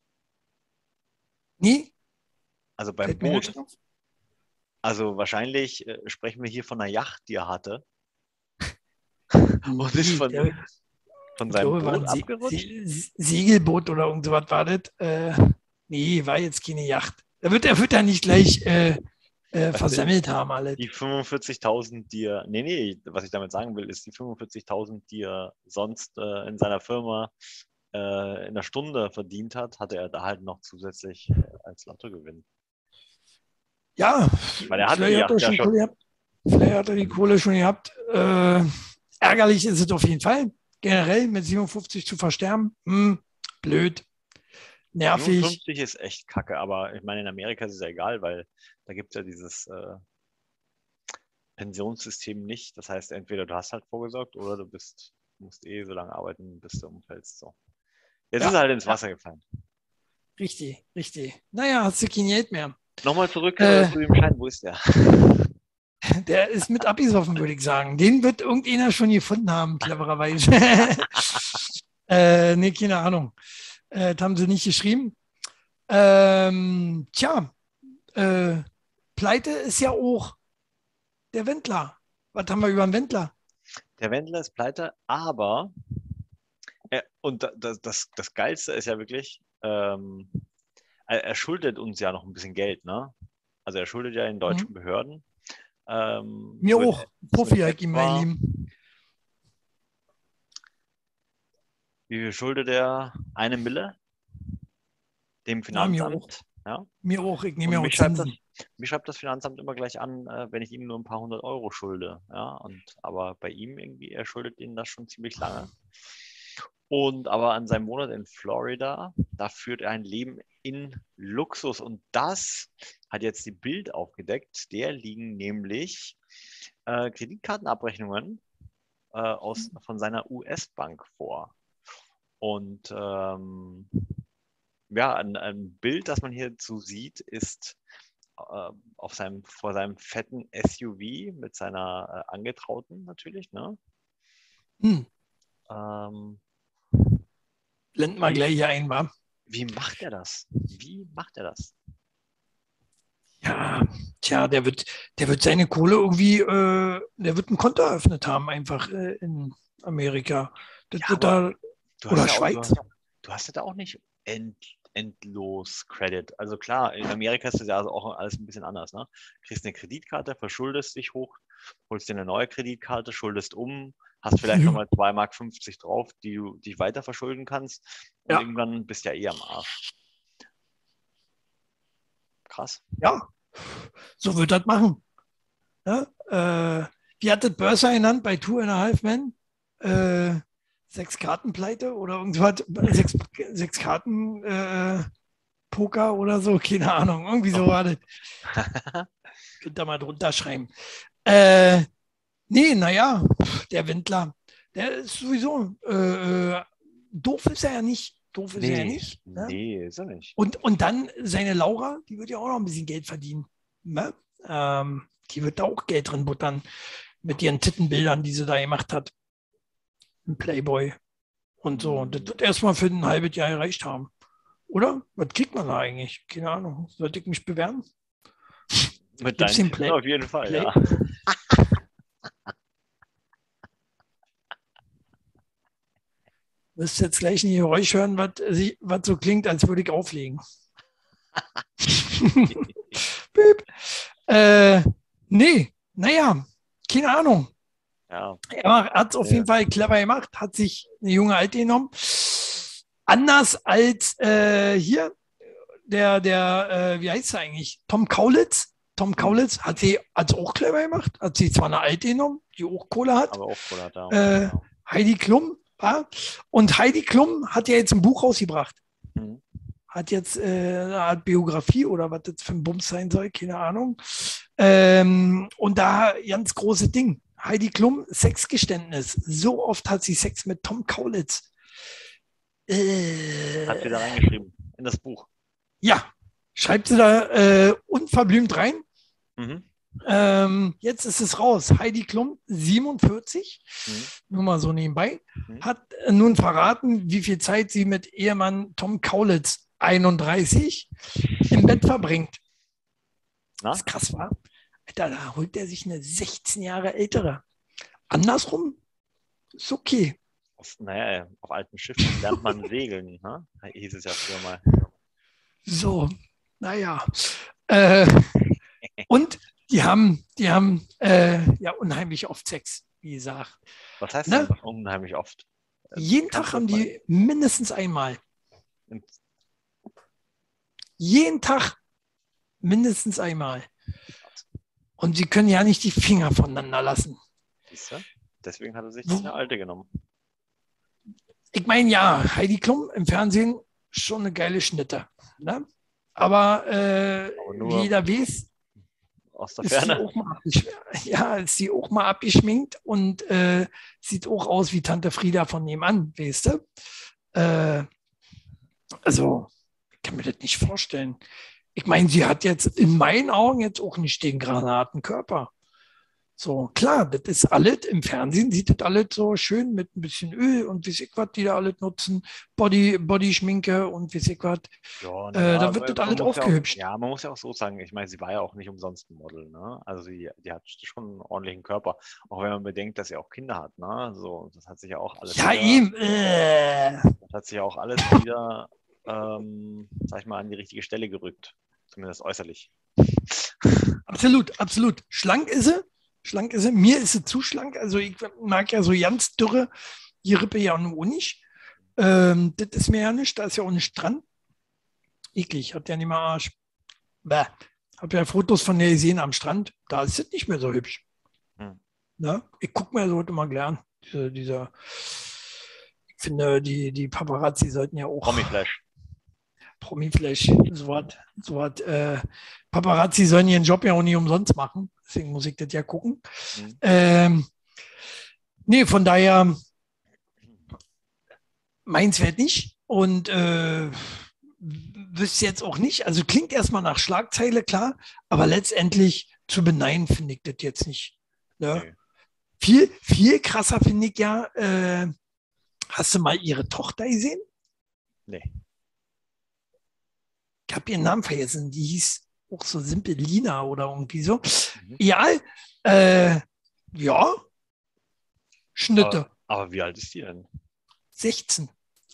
Nee, Also beim fällt Boot. Also wahrscheinlich äh, sprechen wir hier von einer Yacht, die er hatte. Und ist von, Der- von seinem glaube, Boot abgerutscht? Se Segelboot oder irgend sowas war das. Äh, nee, war jetzt keine Yacht. Da wird er wird er nicht gleich äh, äh, versammelt haben, alle. Die 45.000, die er, nee, nee, was ich damit sagen will, ist die 45.000, die er sonst äh, in seiner Firma äh, in der Stunde verdient hat, hatte er da halt noch zusätzlich äh, als Lottogewinn. Ja, Weil er hat vielleicht, hat er ja schon schon. Gehabt. vielleicht hat er die Kohle schon gehabt. Äh, ärgerlich ist es auf jeden Fall. Generell mit 57 zu versterben. Hm, blöd. Nervig. 55 ist echt kacke, aber ich meine, in Amerika ist es ja egal, weil da gibt es ja dieses äh, Pensionssystem nicht. Das heißt, entweder du hast halt vorgesorgt oder du bist, musst eh so lange arbeiten, bis du umfällst. So. Jetzt Ja. ist er halt ins Wasser gefallen. Richtig, richtig. Naja, hast du kein Geld mehr. Nochmal zurück Äh. äh, zu dem Schein, wo ist der? der ist mit abgesoffen, würde ich sagen. Den wird irgendeiner schon gefunden haben, clevererweise. äh, nee, keine Ahnung. Äh, das haben sie nicht geschrieben. Ähm, tja, äh, Pleite ist ja auch der Wendler. Was haben wir über den Wendler? Der Wendler ist pleite, aber und das, das, das Geilste ist ja wirklich, ähm, er, schuldet uns ja noch ein bisschen Geld, ne? Also er schuldet ja den deutschen mhm. Behörden. Ähm, Mir auch, Profi, ihm, mein Lieben. Wie viel schuldet er? Eine Mille? Dem Finanzamt? Ja, mir auch. Ich nehme mir auch das, Mich schreibt das Finanzamt immer gleich an, äh, wenn ich ihm nur ein paar hundert Euro schulde. Ja, und, aber bei ihm irgendwie, er schuldet ihnen das schon ziemlich lange. Und aber an seinem Monat in Florida, da führt er ein Leben in Luxus. Und das hat jetzt die Bild aufgedeckt. Der liegen nämlich äh, Kreditkartenabrechnungen äh, aus, mhm. von seiner US-Bank vor. Und ähm, ja, ein, ein, Bild, das man hierzu sieht, ist äh, auf seinem, vor seinem fetten SUV mit seiner äh, Angetrauten natürlich. Ne? Hm. Ähm, Blenden wir gleich hier ein, wa? Wie macht er das? Wie macht er das? Ja, tja, der wird, der wird seine Kohle irgendwie, äh, der wird ein Konto eröffnet haben, einfach äh, in Amerika. Das ja, wird da, oder Schweiz. Auch, du hast ja da auch nicht end, endlos Credit. Also klar, in Amerika ist das ja also auch alles ein bisschen anders. Ne? Kriegst eine Kreditkarte, verschuldest dich hoch, holst dir eine neue Kreditkarte, schuldest um, hast vielleicht nochmal 2,50 Mark drauf, die du dich weiter verschulden kannst und ja. irgendwann bist du ja eh am Arsch. Krass. Ja, so wird das machen. Ja, äh, wie hat das Börse genannt bei Two and a Half Men? Äh, sechs Kartenpleite oder irgendwas, sechs, sechs Karten äh, Poker oder so, keine Ahnung, irgendwie so war das. Könnt ihr mal drunter schreiben. Äh, nee, naja, der Wendler, der ist sowieso äh, äh, doof ist er ja nicht. Doof ist nee, er ja nicht. Ne? Nee, ist er nicht. Und, und dann seine Laura, die wird ja auch noch ein bisschen Geld verdienen. Ne? Ähm, die wird da auch Geld drin buttern mit ihren Tittenbildern, die sie da gemacht hat ein Playboy und so. Und das wird erstmal für ein halbes Jahr erreicht haben. Oder? Was kriegt man da eigentlich? Keine Ahnung. Sollte ich mich bewerben? Mit deinem Play auf jeden Fall, Play ja. Müsst jetzt gleich ein Geräusch hören, was, was so klingt, als würde ich auflegen. äh, nee, naja, keine Ahnung. Ja. Er hat es auf ja. jeden Fall clever gemacht, hat sich eine junge Alte genommen. Anders als äh, hier, der, der, äh, wie heißt er eigentlich? Tom Kaulitz. Tom Kaulitz hat sie hat's auch clever gemacht, hat sie zwar eine Alte genommen, die auch Kohle hat. Aber auch Kohle hat, ja. Äh. Heidi Klum. Ja? Und Heidi Klum hat ja jetzt ein Buch rausgebracht. Mhm. Hat jetzt äh, eine Art Biografie oder was das für ein Bums sein soll, keine Ahnung. Ähm, und da ganz große Ding. Heidi Klum, Sexgeständnis. So oft hat sie Sex mit Tom Kaulitz. Äh, hat sie da reingeschrieben, in das Buch. Ja, schreibt sie da äh, unverblümt rein. Mhm. Ähm, jetzt ist es raus. Heidi Klum, 47, mhm. nur mal so nebenbei, mhm. hat nun verraten, wie viel Zeit sie mit Ehemann Tom Kaulitz, 31, im Bett verbringt. Na? Ist krass, war. Alter, da holt er sich eine 16 Jahre ältere. Andersrum ist okay. Auf, naja, auf alten Schiffen lernt man segeln, ne? hieß es ja früher mal. So, naja. Äh, und die haben, die haben äh, ja unheimlich oft Sex, wie gesagt. Was heißt ne? unheimlich oft? Jeden Tag haben die mindestens einmal. Jeden Tag mindestens einmal. Und sie können ja nicht die Finger voneinander lassen. Deswegen hat er sich eine alte genommen. Ich meine, ja, Heidi Klum im Fernsehen schon eine geile Schnitte. Ne? Aber, äh, Aber wie jeder weiß, aus der Ferne. Ist ja, ist sie auch mal abgeschminkt und äh, sieht auch aus wie Tante Frieda von nebenan, weißt du? Äh, also, ich kann mir das nicht vorstellen ich meine, sie hat jetzt in meinen Augen jetzt auch nicht den Granatenkörper. So, klar, das ist alles, im Fernsehen sieht das alles so schön mit ein bisschen Öl und wie ich was, die da alles nutzen, Body, Body-Schminke und wie ich was. Ja, äh, da wird das alles aufgehübscht. Ja, auch, ja, man muss ja auch so sagen, ich meine, sie war ja auch nicht umsonst ein Model, ne? Also sie, die hat schon einen ordentlichen Körper, auch wenn man bedenkt, dass sie auch Kinder hat, ne? So, das hat sich ja auch alles. Ja, wieder, ihm. Äh. Das hat sich ja auch alles wieder, ähm, sag ich mal, an die richtige Stelle gerückt, zumindest äußerlich. Absolut, absolut. Schlank ist sie schlank ist sie. Mir ist sie zu schlank. Also ich mag ja so ganz dürre, die Rippe ja nur nicht. Ähm, das ist mir ja nicht, da ist ja auch nicht dran. Eklig, hat ja nicht mal Arsch. Bäh. Hab ja Fotos von der gesehen am Strand, da ist es nicht mehr so hübsch. Hm. Na? Ich gucke mir so heute mal gern. Diese, dieser, ich finde, die, die Paparazzi sollten ja auch. Promi-Flash. Promi-Flash, so was. So was äh, Paparazzi sollen ihren Job ja auch nicht umsonst machen. Deswegen muss ich das ja gucken. Mhm. Ähm, nee, von daher meins wird nicht. Und äh, wüsste jetzt auch nicht. Also klingt erstmal nach Schlagzeile, klar, aber letztendlich zu beneiden finde ich das jetzt nicht. Ne? Okay. Viel, viel krasser finde ich ja, äh, hast du mal ihre Tochter gesehen? Nee ich habe ihren Namen vergessen, die hieß auch so simpel Lina oder irgendwie so. Mhm. Ja, äh, ja, Schnitte. Aber, aber, wie alt ist die denn? 16.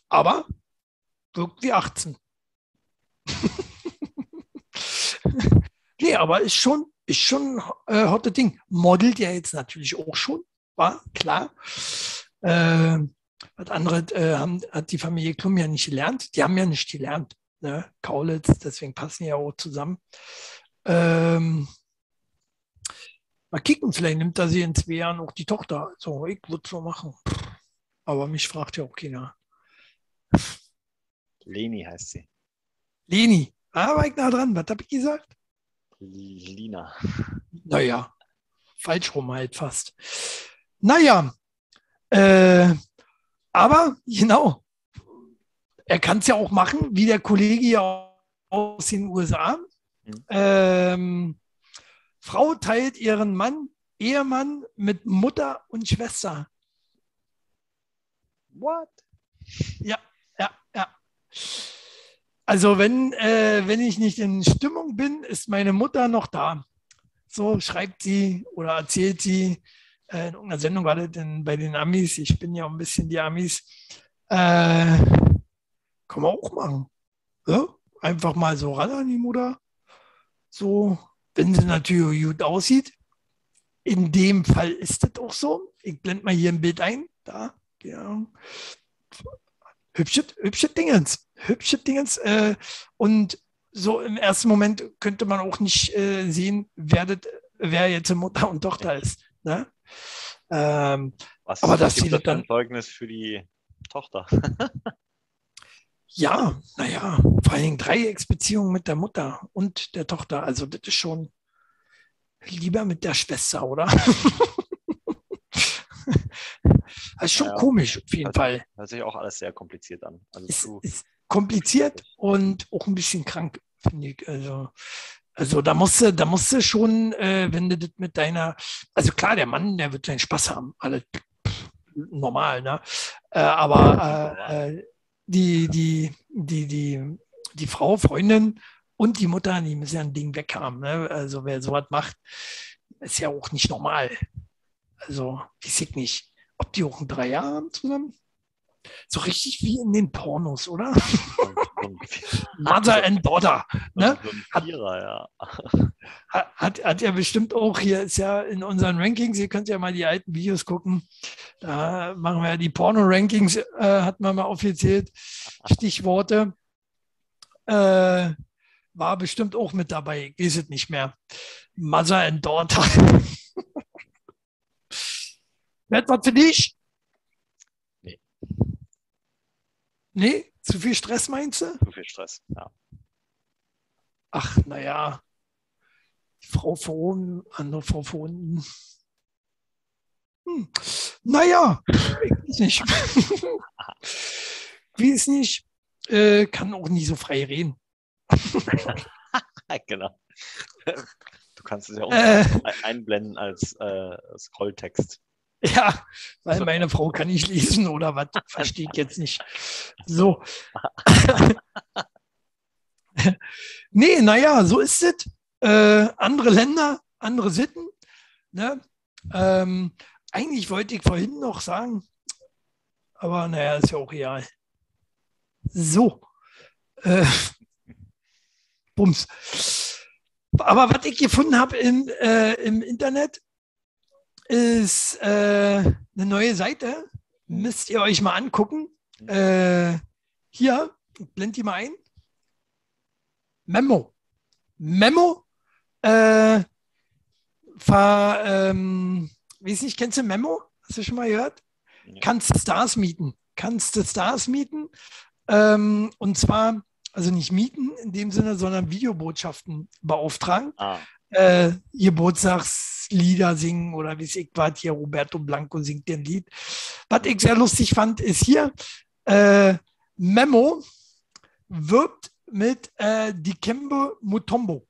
Aber wirkt wie 18. nee, aber ist schon, ist schon äh, hotte Ding. Modelt ja jetzt natürlich auch schon, war klar. Äh, was andere äh, haben, hat die Familie Klum ja nicht gelernt. Die haben ja nicht gelernt ne? Kaulitz, deswegen passen die ja auch zusammen. Ähm, mal kicken, vielleicht nimmt er sie in zwei Jahren auch die Tochter. So, ich würde so machen. Aber mich fragt ja auch keiner. Leni heißt sie. Leni. Ah, war ich nah dran. Was habe ich gesagt? Lina. Naja, falsch rum halt fast. Naja, äh, aber genau, er kann es ja auch machen, wie der Kollege aus den USA. Mhm. Ähm, Frau teilt ihren Mann, Ehemann mit Mutter und Schwester. What? Ja, ja, ja. Also wenn, äh, wenn ich nicht in Stimmung bin, ist meine Mutter noch da. So schreibt sie oder erzählt sie. Äh, in irgendeiner Sendung war das denn bei den Amis. Ich bin ja auch ein bisschen die Amis. Äh, kann man auch machen. Ja? Einfach mal so ran an die Mutter. So, wenn sie natürlich gut aussieht. In dem Fall ist das auch so. Ich blende mal hier ein Bild ein. Da, ja. Hübsche, hübsche Dingens. Hübsche Dingens. Äh, und so im ersten Moment könnte man auch nicht äh, sehen, wer, das, wer jetzt Mutter und Tochter ist. Ne? Ähm, Was aber das das dann Zeugnis für die Tochter. Ja, naja, vor allen Dingen Dreiecksbeziehung mit der Mutter und der Tochter. Also das ist schon lieber mit der Schwester, oder? das ist schon naja, komisch, auf jeden hört, Fall. Hört sich auch alles sehr kompliziert an. Also ist, ist kompliziert und auch ein bisschen krank, finde ich. Also, also da musst du, da musst du schon, äh, wenn du das mit deiner, also klar, der Mann, der wird seinen Spaß haben, alles normal, ne? Äh, aber äh die, die, die, die, die Frau, Freundin und die Mutter, die müssen ja ein Ding weg haben. Ne? Also wer sowas macht, ist ja auch nicht normal. Also, ich sehe nicht, ob die auch in drei Jahren haben zusammen. So richtig wie in den Pornos, oder? Mother and Daughter. Ne? Hat, hat, hat ja bestimmt auch, hier ist ja in unseren Rankings, ihr könnt ja mal die alten Videos gucken, da machen wir ja die Porno-Rankings, äh, hat man mal aufgezählt, Stichworte. Äh, war bestimmt auch mit dabei, ist es nicht mehr. Mother and Daughter. Wird was für dich? Nee, zu viel Stress meinst du? Zu viel Stress, ja. Ach, naja. Frau von, andere Frau von. Hm. Naja, ich weiß nicht. Wie es nicht, äh, kann auch nie so frei reden. genau. Du kannst es ja auch Äh. einblenden als äh, Scrolltext. Ja, weil meine Frau kann nicht lesen oder was, verstehe ich jetzt nicht. So. nee, naja, so ist es. Äh, andere Länder, andere Sitten. Ne? Ähm, eigentlich wollte ich vorhin noch sagen, aber naja, ist ja auch real. So. Äh, Bums. Aber was ich gefunden habe im, äh, im Internet, ist äh, eine neue Seite. Müsst ihr euch mal angucken. Äh, hier, ich blende die mal ein. Memo. Memo. Äh, ver, ähm, weiß nicht, kennst du Memo? Hast du schon mal gehört? Ja. Kannst Stars mieten. Kannst du Stars mieten. Ähm, und zwar, also nicht mieten in dem Sinne, sondern Videobotschaften beauftragen Ah, äh, Geburtstagslieder singen oder wie ich was, hier Roberto Blanco singt den Lied. Was ich sehr lustig fand, ist hier, äh, Memo wirbt mit äh, Dikembe Mutombo.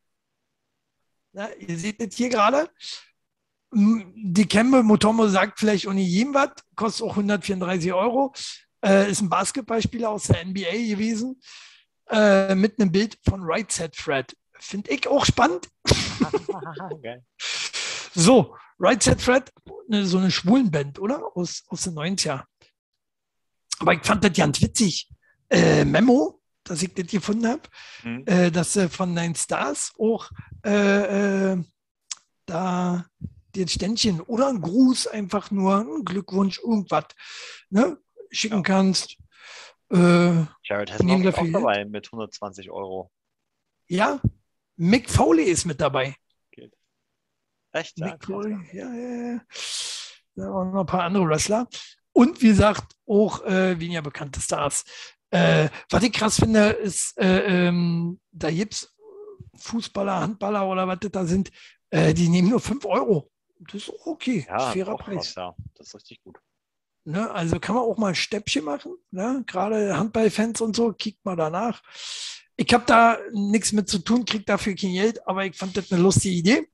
Ja, ihr seht das hier gerade. Dikembe Mutombo sagt vielleicht ohne jedem was, kostet auch 134 Euro. Äh, ist ein Basketballspieler aus der NBA gewesen, äh, mit einem Bild von Right Set Fred. Finde ich auch spannend. geil. So, Right Set Fred, ne, so eine Schwulenband, oder? Aus, aus den 90er. Aber ich fand das ganz witzig. Äh, Memo, dass ich das gefunden habe, Hm. äh, dass sie von Nine Stars auch äh, äh, da den Ständchen oder ein Gruß, einfach nur ein Glückwunsch, irgendwas ne, schicken Ja. kannst. Äh, Jared dafür auch dabei mit 120 Euro. ja, Mick Foley ist mit dabei. Echt? Ja, Mick krass. Foley, ja, ja, ja. Da waren noch ein paar andere Wrestler. Und wie gesagt, auch äh, weniger bekannte Stars. Äh, was ich krass finde, ist, äh, ähm, da gibt es Fußballer, Handballer oder was das da sind, äh, die nehmen nur 5 Euro. Das ist okay. Ja, Fairer Preis. krass, ja. Das ist richtig gut. Ne? Also kann man auch mal ein Stäppchen machen. Ne? Gerade Handballfans und so, kickt mal danach. Ich habe da nichts mit zu tun, kriege dafür kein Geld, aber ich fand das eine lustige Idee.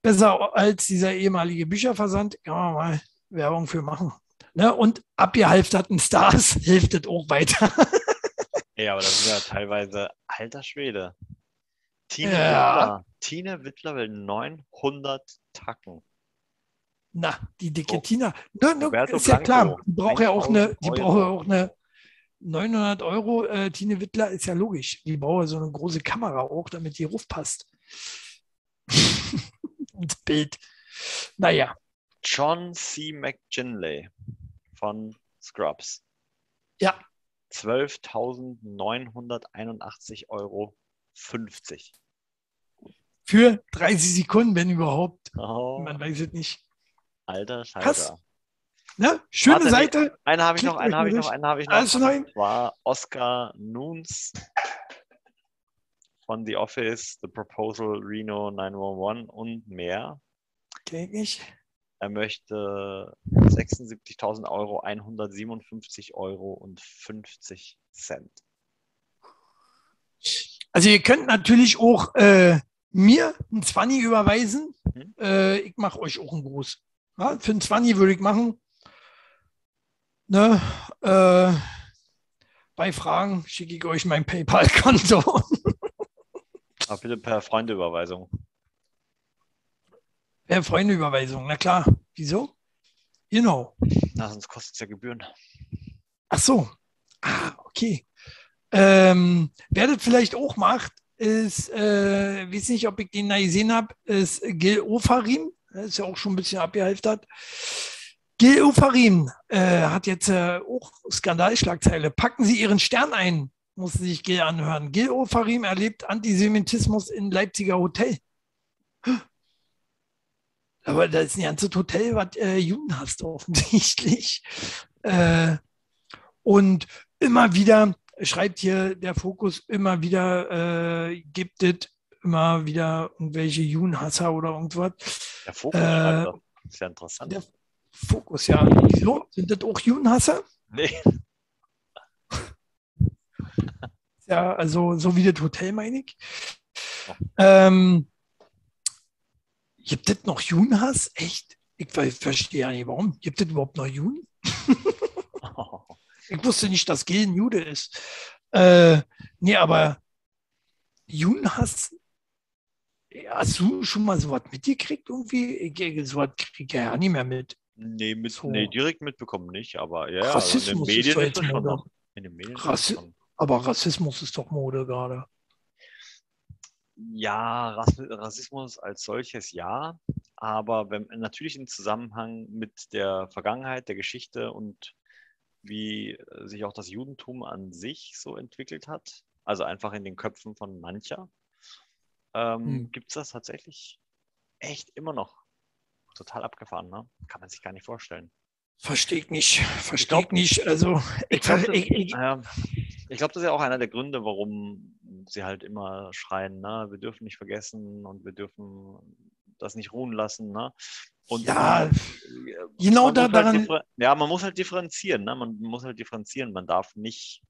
Besser als dieser ehemalige Bücherversand, kann man mal Werbung für machen. Ne? Und abgehalfterten Stars hilft es auch weiter. Ja, aber das sind ja teilweise alter Schwede. Tine Ja. Wittler. Tine Wittler will 900 Tacken. Na, die dicke Oh. Tina. Ne, ne, ist ja klar, die braucht ja auch eine, 1000 die braucht ja auch eine 900 Euro. Äh, Tine Wittler ist ja logisch. Die braucht ja so eine große Kamera auch, damit die rufpasst. Ins Bild. Naja, John C. McGinley von Scrubs. Ja. 12.981 Euro 50. für 30 Sekunden, wenn überhaupt. Oh, Man weiß es nicht. alter Krass. Ne? Schöne Warte, nee. Seite. Einen habe ich noch, einen euch habe ich noch, einen habe ich noch. Alles neu? Und zwar Oscar Nunes von The Office, The Proposal, Reno 911 und mehr. Kenn ich. Er möchte 76.000 Euro, 157 Euro und 50 Cent. Also ihr könnt natürlich auch äh, mir ein 20 überweisen. Mhm. Äh, ich mache euch auch einen Gruß. Ja, für einen 20 würde ich machen. Ne? Äh, bei Fragen schicke ich euch mein PayPal-Konto. Aber bitte per Freundeüberweisung. äh, Freundeüberweisung, na klar. Wieso? Genau. Na, sonst kostet es ja Gebühren. Ach so. Ah, okay. Ähm, wer das vielleicht auch macht, ist, äh, weiß nicht, ob ich den da gesehen habe, ist Gil Ofarim. Der ist ja auch schon ein bisschen abgehalftert. Gil Ofarim äh, hat jetzt äh, auch Skandalschlagzeile. Packen Sie Ihren Stern ein, musste sich Gil anhören. Gil Ofarim erlebt Antisemitismus in Leipziger Hotel. Aber da ist ein ganzes Hotel, was äh, Juden hasst, offensichtlich. Äh, und immer wieder schreibt hier der Fokus, immer wieder äh, gibt es immer wieder irgendwelche Judenhasser oder irgendwas. Der Fokus Äh. Ist ja interessant. Der Fokus, ja. Wieso? Sind das auch Judenhasser? Nee. Ja, also so wie das Hotel, meine ich. Ähm, Gibt es noch Judenhass? Echt? Ich verstehe ja nicht, warum. Gibt es überhaupt noch Juden? ich wusste nicht, dass Gil ein Jude ist. Äh, nee, aber Judenhass, hast du schon mal sowas mitgekriegt irgendwie? Ich, sowas kriege ich ja nicht mehr mit. Nee, mit, so. nee, direkt mitbekommen nicht, aber ja, Rassismus also in den Medien ist, ist schon noch. In den Medien Rassi aber Rassismus ist doch Mode gerade. Ja, Rassismus als solches ja, aber wenn, natürlich im Zusammenhang mit der Vergangenheit, der Geschichte und wie äh, sich auch das Judentum an sich so entwickelt hat, also einfach in den Köpfen von mancher, ähm, hm. gibt es das tatsächlich echt immer noch. Total abgefahren, ne? Kann man sich gar nicht vorstellen. Verstehe ich nicht. Verstehe ich nicht. Also, ich, ich glaube, ich, äh, glaub, das ist ja auch einer der Gründe, warum sie halt immer schreien, ne? wir dürfen nicht vergessen und wir dürfen das nicht ruhen lassen. Ne? Und ja, man, genau da, halt daran. ja, man muss halt differenzieren. Ne? Man muss halt differenzieren. Man darf nicht,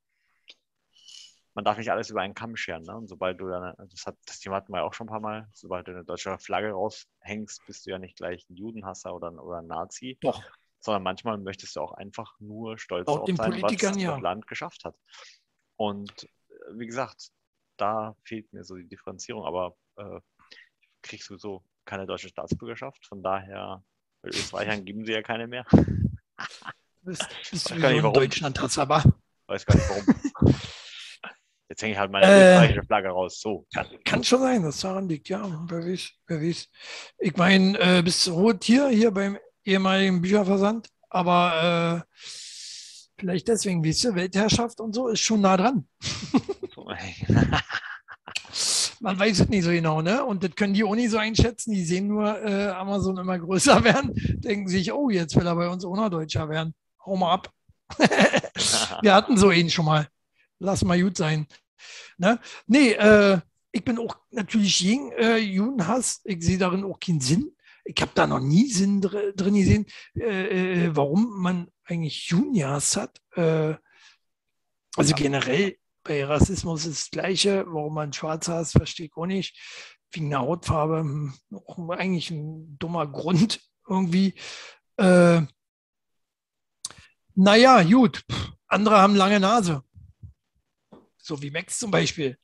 man darf nicht alles über einen Kamm scheren. Ne? Und sobald du dann, das, hat, das Thema hatten wir ja auch schon ein paar Mal, sobald du eine deutsche Flagge raushängst, bist du ja nicht gleich ein Judenhasser oder, oder ein Nazi. Doch. Sondern manchmal möchtest du auch einfach nur stolz auch auf sein, was ja. das Land geschafft hat. Und äh, wie gesagt, da fehlt mir so die Differenzierung, aber äh, kriegst du so keine deutsche Staatsbürgerschaft. Von daher, bei Österreichern geben sie ja keine mehr. Bist, bist du nicht, in Deutschland aber. Weiß gar nicht warum. Jetzt hänge ich halt meine äh, österreichische Flagge raus. So. Kann, kann, schon sein, dass daran liegt, ja. Wer weiß, wer weiß. Ich meine, äh, bist du rot hier, hier beim ehemaligen Bücherversand, aber äh, vielleicht deswegen, wie du, Weltherrschaft und so ist schon nah dran. Man weiß es nicht so genau, ne? Und das können die auch nicht so einschätzen. Die sehen nur äh, Amazon immer größer werden, denken sich, oh, jetzt will er bei uns auch noch Deutscher werden. Hau mal ab. Wir hatten so ihn schon mal. Lass mal gut sein. Ne? Nee, äh, ich bin auch natürlich gegen äh, Judenhass. Ich sehe darin auch keinen Sinn. Ich habe da noch nie Sinn dr drin gesehen, äh, äh, warum man eigentlich Juniors hat. Äh, also generell bei Rassismus ist das Gleiche. Warum man Schwarz hasst, verstehe ich auch nicht. Wegen der Hautfarbe, hm, auch eigentlich ein dummer Grund irgendwie. Äh, naja, gut. Andere haben lange Nase. So wie Max zum Beispiel.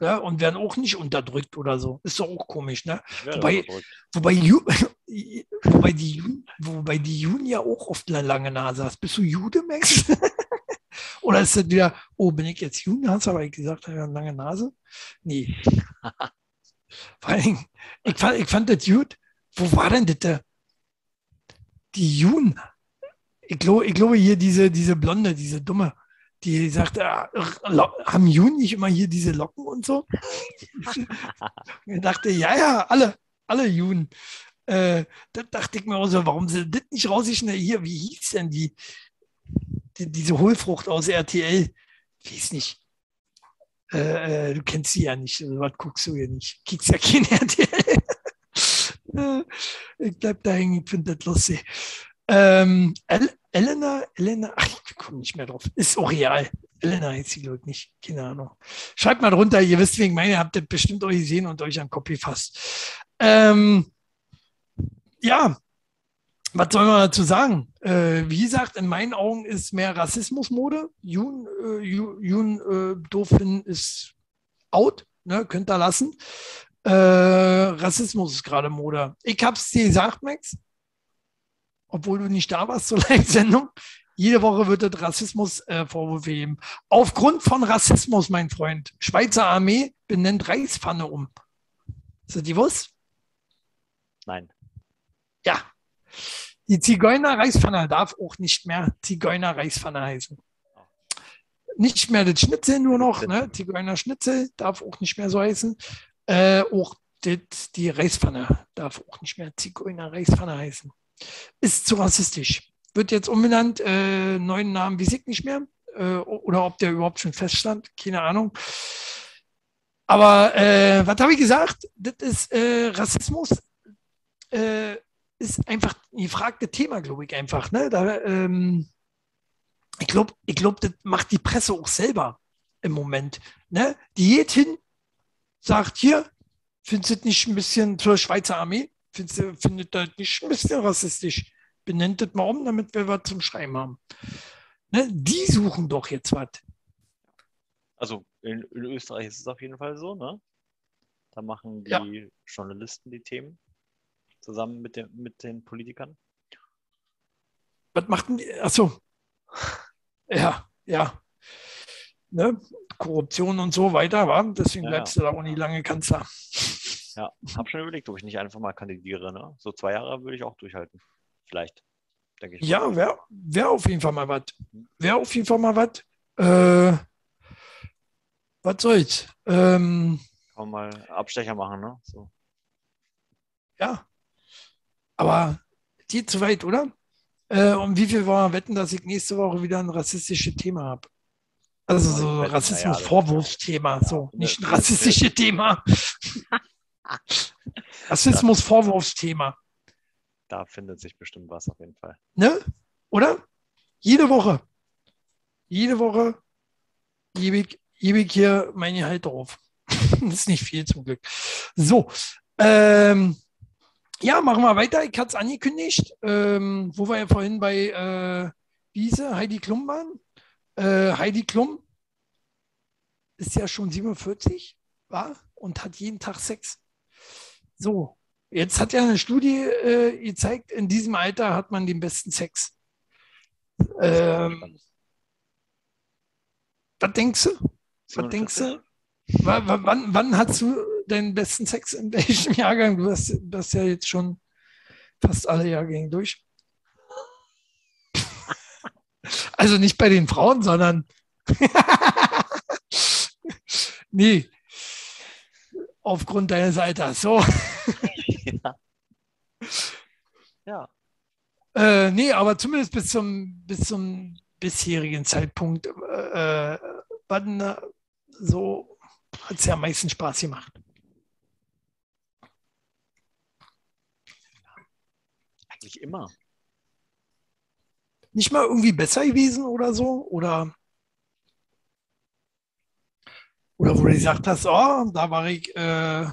Ja, und werden auch nicht unterdrückt oder so. Ist doch auch komisch, ne? Wobei, wobei, wobei, die, wobei die Juden ja auch oft eine lange Nase hast. Bist du Jude, Max? Oder ist das wieder, oh, bin ich jetzt Judenhasser, weil ich gesagt habe, eine lange Nase? Nee. Vor allem, ich fand, ich fand das gut. Wo war denn das? Die Juden. Ich glaube, ich glaube hier diese, diese Blonde, diese Dumme, die sagt, äh, haben Juden nicht immer hier diese Locken und so? ich dachte, ja, ja, alle, alle Juden. Äh, da dachte ich mir auch so, warum sie das nicht rausgeschnitten? Hier, wie hieß denn die? die, diese Hohlfrucht aus RTL, weiß nicht. Äh, äh, du kennst sie ja nicht, also, was guckst du ja nicht? Kickst ja kein RTL. Äh, ich bleib da hängen, ich finde das lustig. Ähm, Elena, Elena, ach, ich komme nicht mehr drauf. Ist auch real. Elena heißt sie, glaube ich, nicht. Keine Ahnung. Schreibt mal drunter, ihr wisst wegen meine, habt ihr bestimmt euch gesehen und euch an Copy fast. Ähm, ja, was soll man dazu sagen? Äh, wie gesagt, in meinen Augen ist mehr Rassismusmode. Jun, äh, Jun äh, doof ist out, ne? könnt ihr lassen. Äh, Rassismus ist gerade Mode. Ich hab's dir gesagt, Max, obwohl du nicht da warst zur Live-Sendung. Jede Woche wird es Rassismus-Vorwürfe äh. Aufgrund von Rassismus, mein Freund. Schweizer Armee benennt Reichspfanne um. Ist das die was? Nein. Ja, die Zigeuner-Reichspfanne darf auch nicht mehr Zigeuner-Reichspfanne heißen. Nicht mehr das Schnitzel nur noch, ne? Zigeuner-Schnitzel darf auch nicht mehr so heißen. Äh, auch das, die Reichspfanne darf auch nicht mehr Zigeuner-Reichspfanne heißen. Ist zu rassistisch. Wird jetzt umbenannt, äh, neuen Namen wie ich nicht mehr. Äh, oder ob der überhaupt schon feststand, keine Ahnung. Aber äh, was habe ich gesagt? Das ist äh, Rassismus. Äh, ist einfach ein gefragtes Thema, glaube ich, einfach. Ne? Da, ähm, ich glaube, ich glaub, das macht die Presse auch selber im Moment. Ne? Die geht hin, sagt hier, findest du nicht ein bisschen zur Schweizer Armee? Findest du, findet das nicht ein bisschen rassistisch? Benennt das mal um, damit wir was zum Schreiben haben. Ne? Die suchen doch jetzt was. Also in, in Österreich ist es auf jeden Fall so, ne? Da machen die Ja. Journalisten die Themen zusammen mit, dem, mit den Politikern. Was machten die? Achso. Ja, ja. Ne? Korruption und so weiter, war. Deswegen Ja, bleibst du da auch nie lange Kanzler. Ja, hab schon überlegt, ob ich nicht einfach mal kandidiere, ne? So zwei Jahre würde ich auch durchhalten. Vielleicht. Denke ich. Ja, wäre wär auf jeden Fall mal was. Wäre auf jeden Fall mal was. Äh, was soll's? Ähm, Kann man mal Abstecher machen, ne? So. ja. Aber geht zu weit, oder? Äh, um wie viel wollen wir wetten, dass ich nächste Woche wieder ein rassistisches Thema habe? Also so Rassismus-Vorwurfsthema, so, nicht ein rassistisches Thema. Rassismus-Vorwurfsthema, Da findet sich bestimmt was auf jeden Fall. ne? Oder? Jede Woche. Jede Woche gebe ich, gebe ich hier mein Gehalt drauf. das ist nicht viel zum Glück. So, ähm, ja, machen wir weiter. Ich hatte es angekündigt, ähm, wo wir ja vorhin bei äh, wie hieß sie? Heidi Klum waren. Äh, Heidi Klum ist ja schon 47 war und hat jeden Tag Sex. So, jetzt hat ja eine Studie äh, gezeigt, in diesem Alter hat man den besten Sex. Ähm, was denkst du? Was denkst du? Wa- wa- Wann, wann hast du deinen besten Sex? In welchem Jahrgang? Du hast, du hast ja jetzt schon fast alle Jahrgänge durch. Also nicht bei den Frauen, sondern nee, aufgrund deines Alters. So, ja. ja. äh, nee, aber zumindest bis zum, bis zum bisherigen Zeitpunkt, äh, wann äh, so hat es ja am meisten Spaß gemacht. Eigentlich immer. nicht mal irgendwie besser gewesen oder so? Oder, oder wo du gesagt hast, oh, da war ich äh,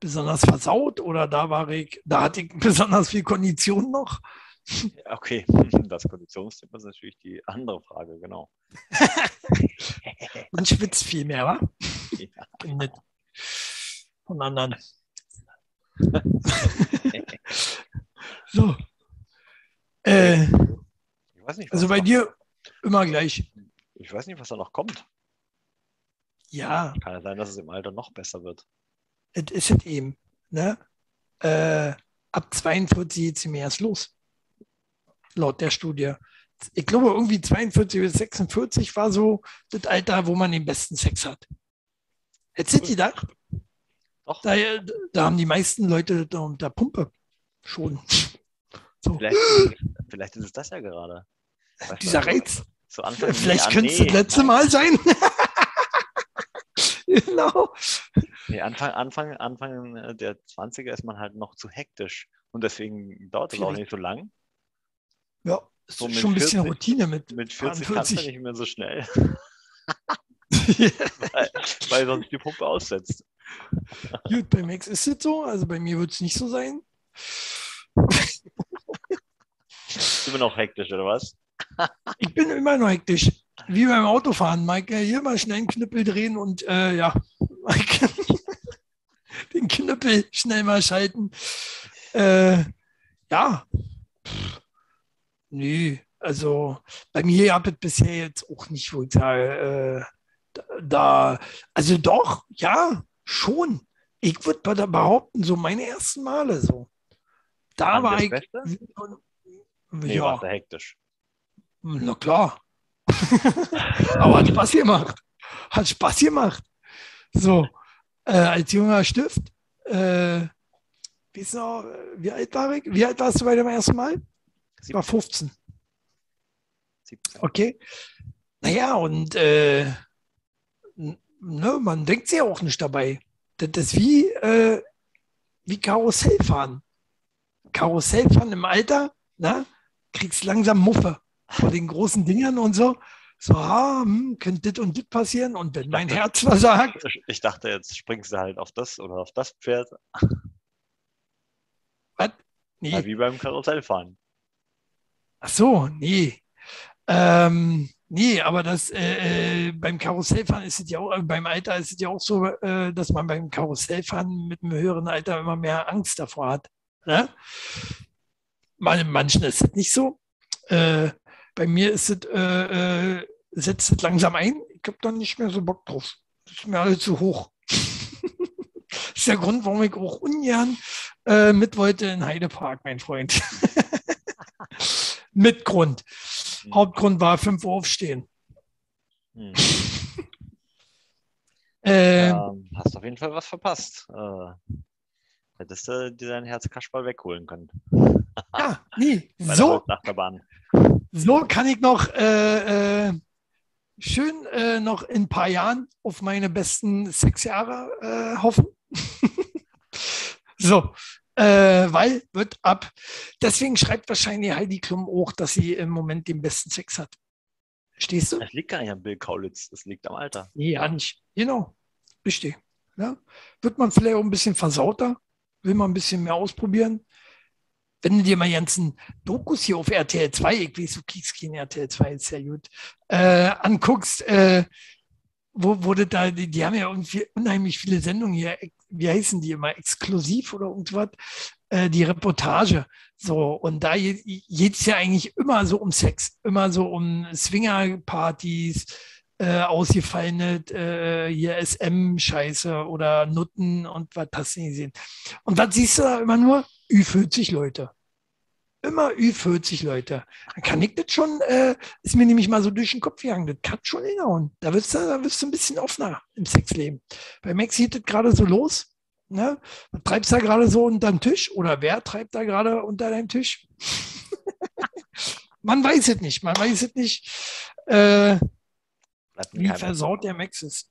besonders versaut oder da war ich, da hatte ich besonders viel Kondition noch. Okay, das Konditionsthema ist natürlich die andere Frage, genau. Man schwitzt viel mehr, wa? Ja. Von anderen. so. Äh, Ich weiß nicht, also bei dir immer gleich. Ich weiß nicht, was da noch kommt. Ja, Kann ja sein, dass es im Alter noch besser wird. es ist es eben. Ne? Äh, ab 42 geht es mir erst los. Laut der Studie. Ich glaube, irgendwie 42 bis 46 war so das Alter, wo man den besten Sex hat. Jetzt sind die da. Doch, Da, da haben die meisten Leute da unter Pumpe schon. So, vielleicht, vielleicht ist es das ja gerade. Weißt dieser Reiz. Vielleicht könnte es das letzte. Mal sein. genau. Nee, Anfang, Anfang, Anfang äh, der 20er ist man halt noch zu hektisch. Und deswegen dauert es auch nicht so lang. Ja, ist So mit schon ein bisschen 40 Routine mit. Mit 40 kannst du 40. nicht mehr so schnell, weil, weil sonst die Pumpe aussetzt. Gut, bei Max ist es so, also bei mir wird es nicht so sein. Sind wir noch hektisch, oder was? Ich bin immer noch hektisch. Wie beim Autofahren. Mike, hier mal schnell einen Knüppel drehen und äh, ja, Mike, den Knüppel schnell mal schalten. Äh, ja. Pff, nee, also bei mir habe ich bisher jetzt auch nicht, wo ich sage, äh, da, also doch, ja, schon. Ich würde behaupten, so meine ersten Male so. Da war ich. Nee, ja, du hektisch. na klar. Aber hat Spaß gemacht. Hat Spaß gemacht. So, äh, als junger Stift, äh, noch, wie alt war ich? Wie alt warst du bei dem ersten Mal? Ich war 15. 17. Okay. Naja, und äh, ne, man denkt sich ja auch nicht dabei. Das ist wie, äh, wie Karussellfahren. Karussellfahren im Alter, na, kriegst langsam Muffe vor den großen Dingern und so. So, ah, hm, könnte das und das passieren. Und wenn mein Herz versagt, Ich dachte, jetzt springst du halt auf das oder auf das Pferd. was? nee. Ja, wie beim Karussellfahren. Ach so, nee. Ähm, nee, aber das äh, äh, beim Karussellfahren ist es ja auch, äh, beim Alter ist es ja auch so, äh, dass man beim Karussellfahren mit einem höheren Alter immer mehr Angst davor hat. Ne? Mal manchen ist es nicht so. Äh, bei mir ist es, äh, äh, setzt es langsam ein. Ich habe dann nicht mehr so Bock drauf. Das ist mir alles zu hoch. das ist der Grund, warum ich auch ungern äh, mit wollte in Heidepark, mein Freund. mit Grund. Hm. Hauptgrund war 5 Uhr aufstehen. Hm. Äh, Ja, hast auf jeden Fall was verpasst. Äh, hättest du dir dein Herz Kasperl wegholen können. ja, nee. So, Holzachterbahn. So kann ich noch äh, äh, schön äh, noch in ein paar Jahren auf meine besten sechs Jahre äh, hoffen. so, äh, weil wird ab. Deswegen schreibt wahrscheinlich Heidi Klum auch, dass sie im Moment den besten Sex hat. Stehst du? Das liegt gar nicht an Bill Kaulitz, das liegt am Alter. Nee, ja nicht. Genau. Richtig. Ja. Wird man vielleicht auch ein bisschen versauter? Will man ein bisschen mehr ausprobieren? Wenn du dir mal ganzen Dokus hier auf RTL 2, ich weiß, du kriegst kein RTL 2, ist ja gut, äh, anguckst, äh, wo wurde da, die, die haben ja irgendwie unheimlich viele Sendungen hier, wie heißen die immer, exklusiv oder irgendwas, äh, die Reportage. So, und da geht es ja eigentlich immer so um Sex, immer so um Swingerpartys, äh, ausgefallene äh, hier SM-Scheiße oder Nutten und was hast du nicht gesehen. Und was siehst du da immer nur? Ü40 Leute. Immer Ü40 Leute. Dann kann ich das schon, äh, ist mir nämlich mal so durch den Kopf gegangen, das kann schon hinhauen. Da wirst du, da wirst du ein bisschen offener im Sexleben. Bei Max sieht das gerade so los. Ne? Was treibst du da gerade so unter dem Tisch? Oder wer treibt da gerade unter deinem Tisch? man weiß es nicht, man weiß es nicht. Äh, wie versaut der Max ist.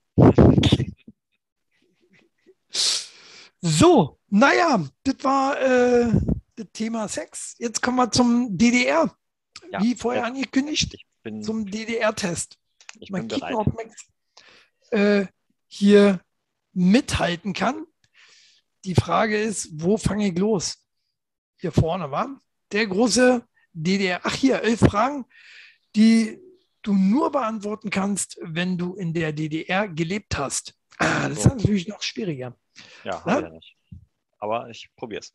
So, naja, das war äh, das Thema Sex. Jetzt kommen wir zum DDR. Ja, Wie vorher ja. angekündigt, bin, zum DDR-Test. ich Mal bin bereit. ob Max äh, hier mithalten kann. Die Frage ist, wo fange ich los? Hier vorne, war Der große DDR. Ach, hier, elf Fragen, die du nur beantworten kannst, wenn du in der DDR gelebt hast. Ah, das ist natürlich noch schwieriger. Ja, Ja? hab ich ja nicht. Aber ich probier's.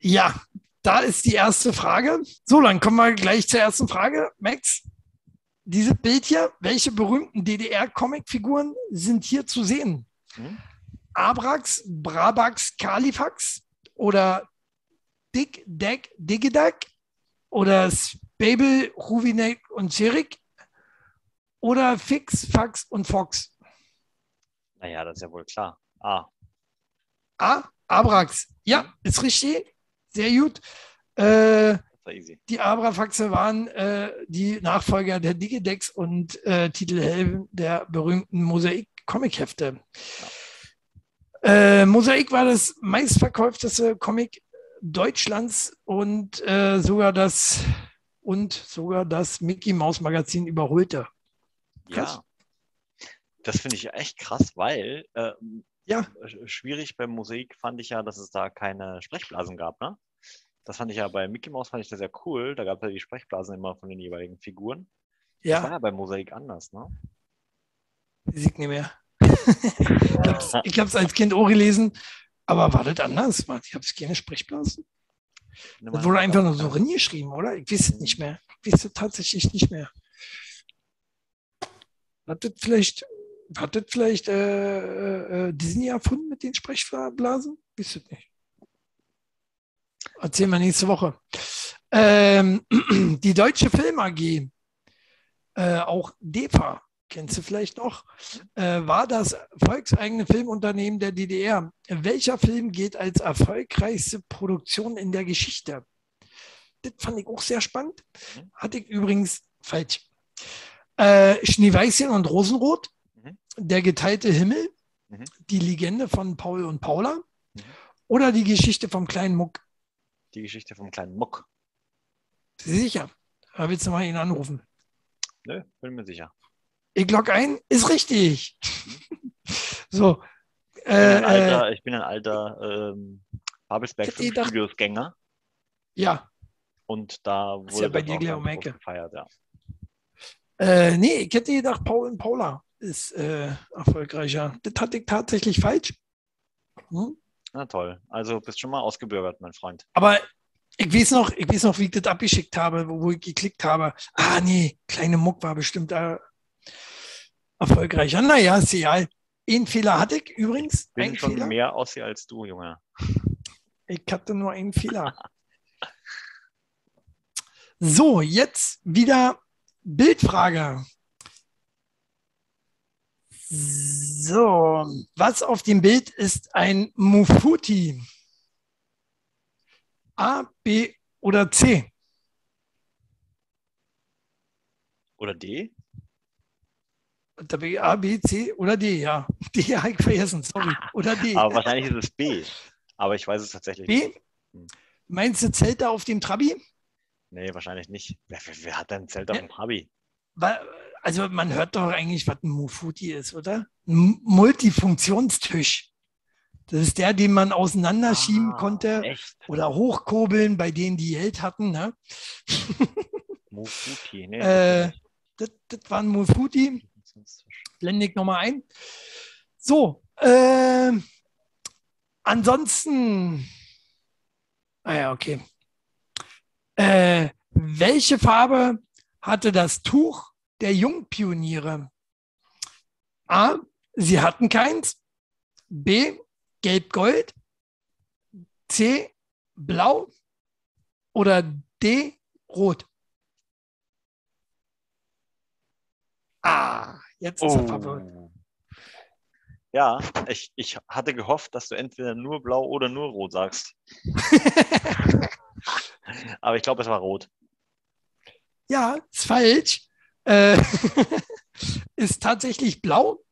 Ja, da ist die erste Frage. So, dann kommen wir gleich zur ersten Frage. Max, dieses Bild hier, welche berühmten DDR-Comicfiguren sind hier zu sehen? Mhm. Abrax, Brabax, Kalifax oder Dick, Deck, Digidak oder Spabel, Ruvinek und Zirik oder Fix, Fax und Fox? Naja, das ist ja wohl klar. Ah, A, Abrax. Ja, ist richtig. Sehr gut. Äh, das war easy. Die Abrafaxe waren äh, die Nachfolger der Digidex und äh, Titelhelden der berühmten Mosaik-Comic-Hefte. Äh, Mosaik war das meistverkäufteste Comic Deutschlands und äh, sogar das und sogar das Mickey Maus Magazin überholte. Krass. Ja. Das finde ich echt krass, weil äh, Ja. sch- schwierig beim Mosaik fand ich ja, dass es da keine Sprechblasen gab, ne? Das fand ich ja bei Mickey Mouse fand ich das ja cool. Da gab es ja die Sprechblasen immer von den jeweiligen Figuren. Das war Ja, ja bei Mosaik anders, ne? sieht nicht mehr. ich habe es als Kind auch gelesen, aber war das anders? Ich habe es keine Sprechblasen. Nimm Das wurde einfach nur so reingeschrieben, oder? Ich weiß es nicht mehr. Ich weiß es tatsächlich nicht mehr. Hat das vielleicht, hat das vielleicht äh, äh, Disney erfunden mit den Sprechblasen? Wisst ihr nicht. Erzählen wir nächste Woche. Ähm, die Deutsche Film AG, äh, auch DEFA, kennst du vielleicht noch, äh, war das volkseigene Filmunternehmen der DDR. Welcher Film geht als erfolgreichste Produktion in der Geschichte? Das fand ich auch sehr spannend. Mhm. Hatte ich übrigens falsch. Äh, Schneeweißchen und Rosenrot. Der geteilte Himmel, Mhm. die Legende von Paul und Paula Mhm. oder die Geschichte vom kleinen Muck. Die Geschichte vom kleinen Muck. Sicher. Da willst du mal ihn anrufen. Nö, bin mir sicher. Ich log ein, ist richtig. so, bin ein Äh, äh, alter, ich bin ein alter ähm, Babelsberg hätte gedacht- Studios Gänger ja, und da wurde Ist ja bei dir gleich um Ecke. gefeiert, ja. Äh, nee, ich hätte gedacht, Paul und Paula ist äh, erfolgreicher. Das hatte ich tatsächlich falsch. Hm? Na toll. Also bist schon mal ausgebürgert, mein Freund. Aber ich weiß noch, ich weiß noch, wie ich das abgeschickt habe, wo, ich geklickt habe. Ah, nee, kleine Muck war bestimmt äh, erfolgreicher. Naja, ist egal. Einen Fehler hatte ich übrigens. Bin Einen schon Fehler. mehr Ossi als du, Junge. Ich hatte nur einen Fehler. So, jetzt wieder Bildfrage. So, was auf dem Bild ist ein Mufuti? A, B oder C? Oder D? B, A, B, C oder D, ja. D habe ich vergessen, sorry. Oder D. Aber wahrscheinlich ist es B. Aber ich weiß es tatsächlich nicht. B? Meinst du Zelt da auf dem Trabi? Nee, wahrscheinlich nicht. Wer, wer, wer hat denn ein Zelt auf Ja. dem Trabi? Wa- Also man hört doch eigentlich, was ein Mufuti ist, oder? Ein Multifunktionstisch. Das ist der, den man auseinanderschieben Ah, konnte Echt? oder hochkurbeln, bei denen die Geld hatten. Ne? Mufuti. Nee, Äh, das Das, war ein Mufuti. Blende ich nochmal ein. So, äh, ansonsten, ah ja, okay. Äh, welche Farbe hatte das Tuch der Jungpioniere? A, sie hatten keins. B, gelb-gold. C, blau. Oder D, rot. Ah, jetzt ist er verwirrt. Oh. Ja, ich, ich hatte gehofft, dass du entweder nur blau oder nur rot sagst. Aber ich glaube, es war rot. Ja, ist falsch. Äh, ist tatsächlich blau.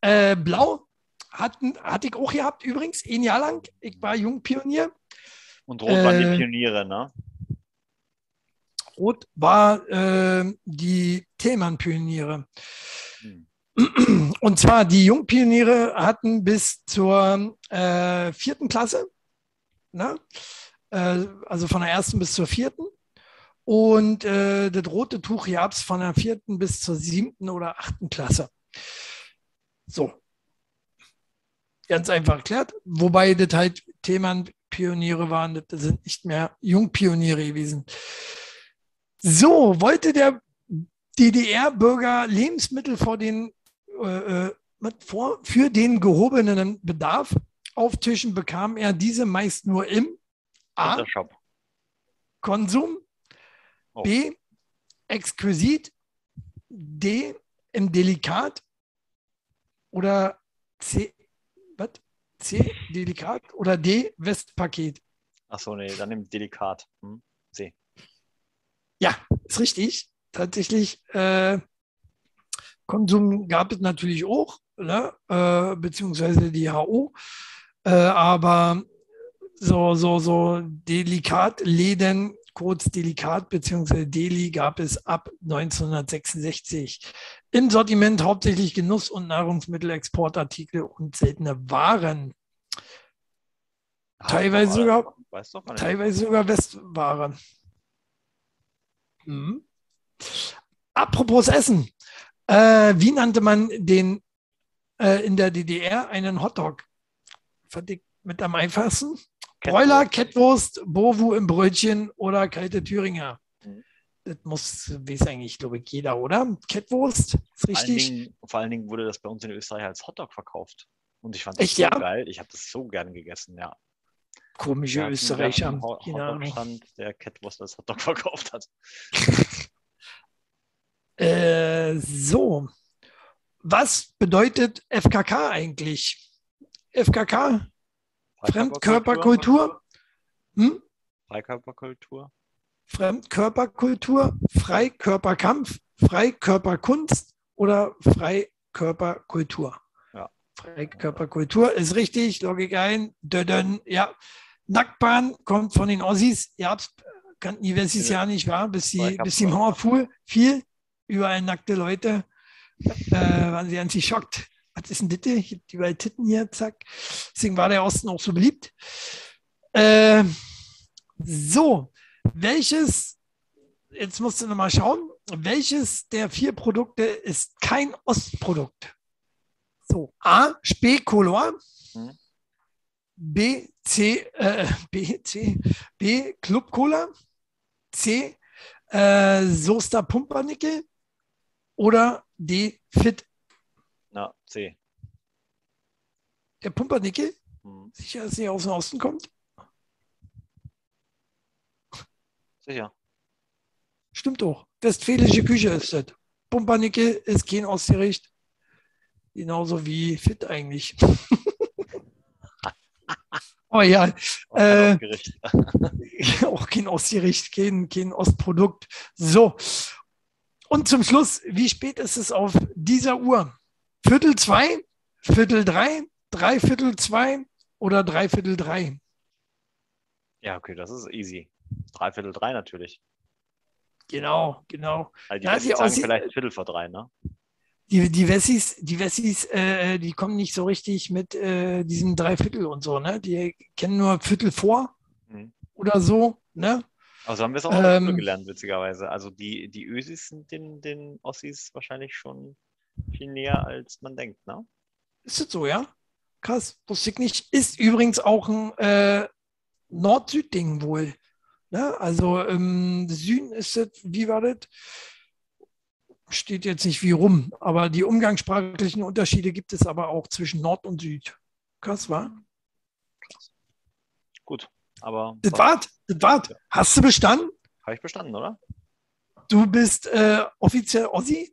Äh, blau hatten, hatte ich auch gehabt, übrigens, ein Jahr lang. Ich war Jungpionier. Und rot waren Äh, die Pioniere, ne? Rot war äh, die Thälmann-Pioniere. Hm. Und zwar die Jungpioniere hatten bis zur äh, vierten Klasse, ne? äh, also von der ersten bis zur vierten. Und äh, das rote Tuch gab es von der vierten bis zur siebten oder achten Klasse. So. Ganz einfach erklärt. Wobei das halt Thälmann-Pioniere waren, das sind nicht mehr Jungpioniere gewesen. So, wollte der DDR-Bürger Lebensmittel vor den, äh, äh, vor, für den gehobenen Bedarf auftischen, bekam er diese meist nur im A. Konsum, Oh. B. Exquisit, D. Im Delikat oder C. Was? C. Delikat oder D. Westpaket. Achso, nee, dann im Delikat. Hm? Ja, ist richtig. Tatsächlich, äh, Konsum gab es natürlich auch, ne? äh, beziehungsweise die HO, äh, aber so, so, so Delikat-Läden, kurz Delikat beziehungsweise Deli gab es ab 1966. Im Sortiment hauptsächlich Genuss- und Nahrungsmittelexportartikel und seltene Waren. Teilweise sogar-. Teilweise sogar Westware. Mhm. Apropos Essen. Äh, wie nannte man den äh, in der DDR einen Hotdog? Fand ich mit am einfachsten. Broiler, Kettwurst, Bovu im Brötchen oder kalte Thüringer. Mhm. Das muss, weiß eigentlich, glaube ich, jeder, oder? Kettwurst, ist Vor allen, richtig. Dingen, vor allen Dingen wurde das bei uns in Österreich als Hotdog verkauft. Und ich fand das Echt, so ja? geil. Ich habe das so gern gegessen, ja. Komische Österreicher. Hotdog-Stand, der Catwurst als Hotdog verkauft hat. Äh, so. Was bedeutet FKK eigentlich? FKK, Fremdkörperkultur, hm? Freikörperkultur. Fremdkörperkultur, Freikörperkampf, Freikörperkunst oder Freikörperkultur? Ja. Freikörperkultur ist richtig, Logik ein. Dödön, ja. Nacktbahn kommt von den Ossis. Ihr habt, kannten die Wessis ja nicht, war, bis sie, bis sie im Horror fuhr, viel, überall nackte Leute, äh, waren sie ganz geschockt. Was ist denn das? Ich die bei Titten hier, zack. Deswegen war der Osten auch so beliebt. Äh, so, welches, jetzt musst du nochmal schauen, welches der vier Produkte ist kein Ostprodukt? So, A, Spekolor, Mhm. B, C, äh, B, C, B, Club Cola, C, äh, Soester Pumpernickel oder D, Fit. Na, C. Der Pumpernickel, Hm. sicher, dass er aus dem Osten kommt? Sicher. Stimmt doch. Westfälische Küche ist das. Pumpernickel ist kein Ostgericht. Genauso wie Fit eigentlich. oh ja, Auch Äh, auch kein Ostgericht, kein, kein Ostprodukt. So. Und zum Schluss, wie spät ist es auf dieser Uhr? Viertel zwei, Viertel drei, Dreiviertel zwei oder Dreiviertel drei? Ja, okay, das ist easy. Dreiviertel drei natürlich. Genau, genau. Also die Ja, Wessis sagen vielleicht Viertel vor drei, ne? Die, die Wessis, die Wessis, äh, die kommen nicht so richtig mit äh, diesem Dreiviertel und so, ne? Die kennen nur Viertel vor Mhm. oder so, ne? Also haben wir es auch Ähm, gelernt, witzigerweise. Also die, die Ösis sind den, den Ossis wahrscheinlich schon viel näher, als man denkt, ne? Ist das so, ja? Krass, wusste ich nicht. Ist übrigens auch ein äh, Nord-Süd-Ding wohl. Ne? Also im Süden ist das, wie war das? Steht jetzt nicht wie rum, aber die umgangssprachlichen Unterschiede gibt es aber auch zwischen Nord und Süd. Krass, war? Gut, aber Das war's, das war's. Hast du bestanden? habe ich bestanden, oder? Du bist äh, offiziell Ossi.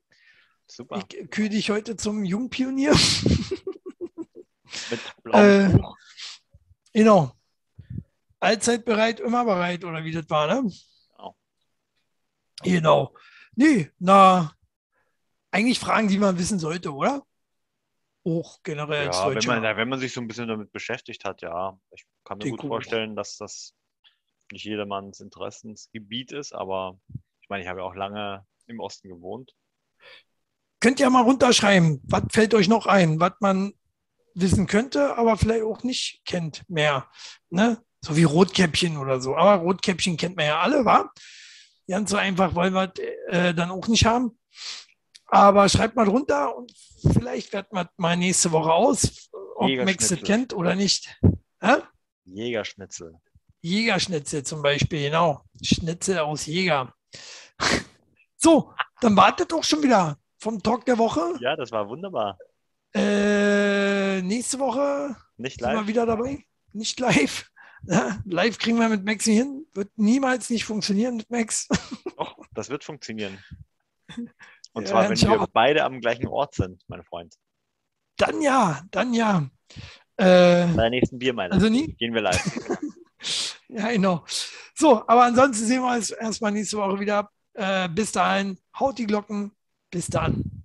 Super. Ich kühe dich heute zum Jungpionier. Mit blauem äh, Buch. Genau. Allzeit bereit, immer bereit, oder wie das war, ne? Genau. Genau. Nee, na, eigentlich Fragen, die man wissen sollte, oder? Auch generell als Ja, wenn Deutscher. man, ja, wenn man sich so ein bisschen damit beschäftigt hat, ja. Ich kann mir Klingt gut gut. vorstellen, dass das nicht jedermanns Interessensgebiet ist, aber ich meine, ich habe ja auch lange im Osten gewohnt. Könnt ihr mal runterschreiben, was fällt euch noch ein, was man wissen könnte, aber vielleicht auch nicht kennt mehr. Ne? So wie Rotkäppchen oder so. Aber Rotkäppchen kennt man ja alle, wa? Ganz so einfach wollen wir äh, dann auch nicht haben. Aber schreibt mal drunter und vielleicht werten wir mal nächste Woche aus, ob Max das kennt oder nicht. Hä? Jägerschnitzel. Jägerschnitzel zum Beispiel, genau. Schnitzel aus Jäger. So, dann wartet doch schon wieder vom Talk der Woche. Ja, das war wunderbar. Äh, nächste Woche Nicht sind wir live. wieder dabei. Nicht live. Ja, live kriegen wir mit Maxi hin. Wird niemals nicht funktionieren mit Max. Doch, das wird funktionieren. Und Ja, zwar, wenn wir mal. beide am gleichen Ort sind, mein Freund. Dann ja, dann ja. Äh, Bei der nächsten Biermeile also nie? gehen wir live. Ja, genau. So, aber ansonsten sehen wir uns erstmal nächste Woche wieder. Äh, bis dahin, haut die Glocken. Bis dann.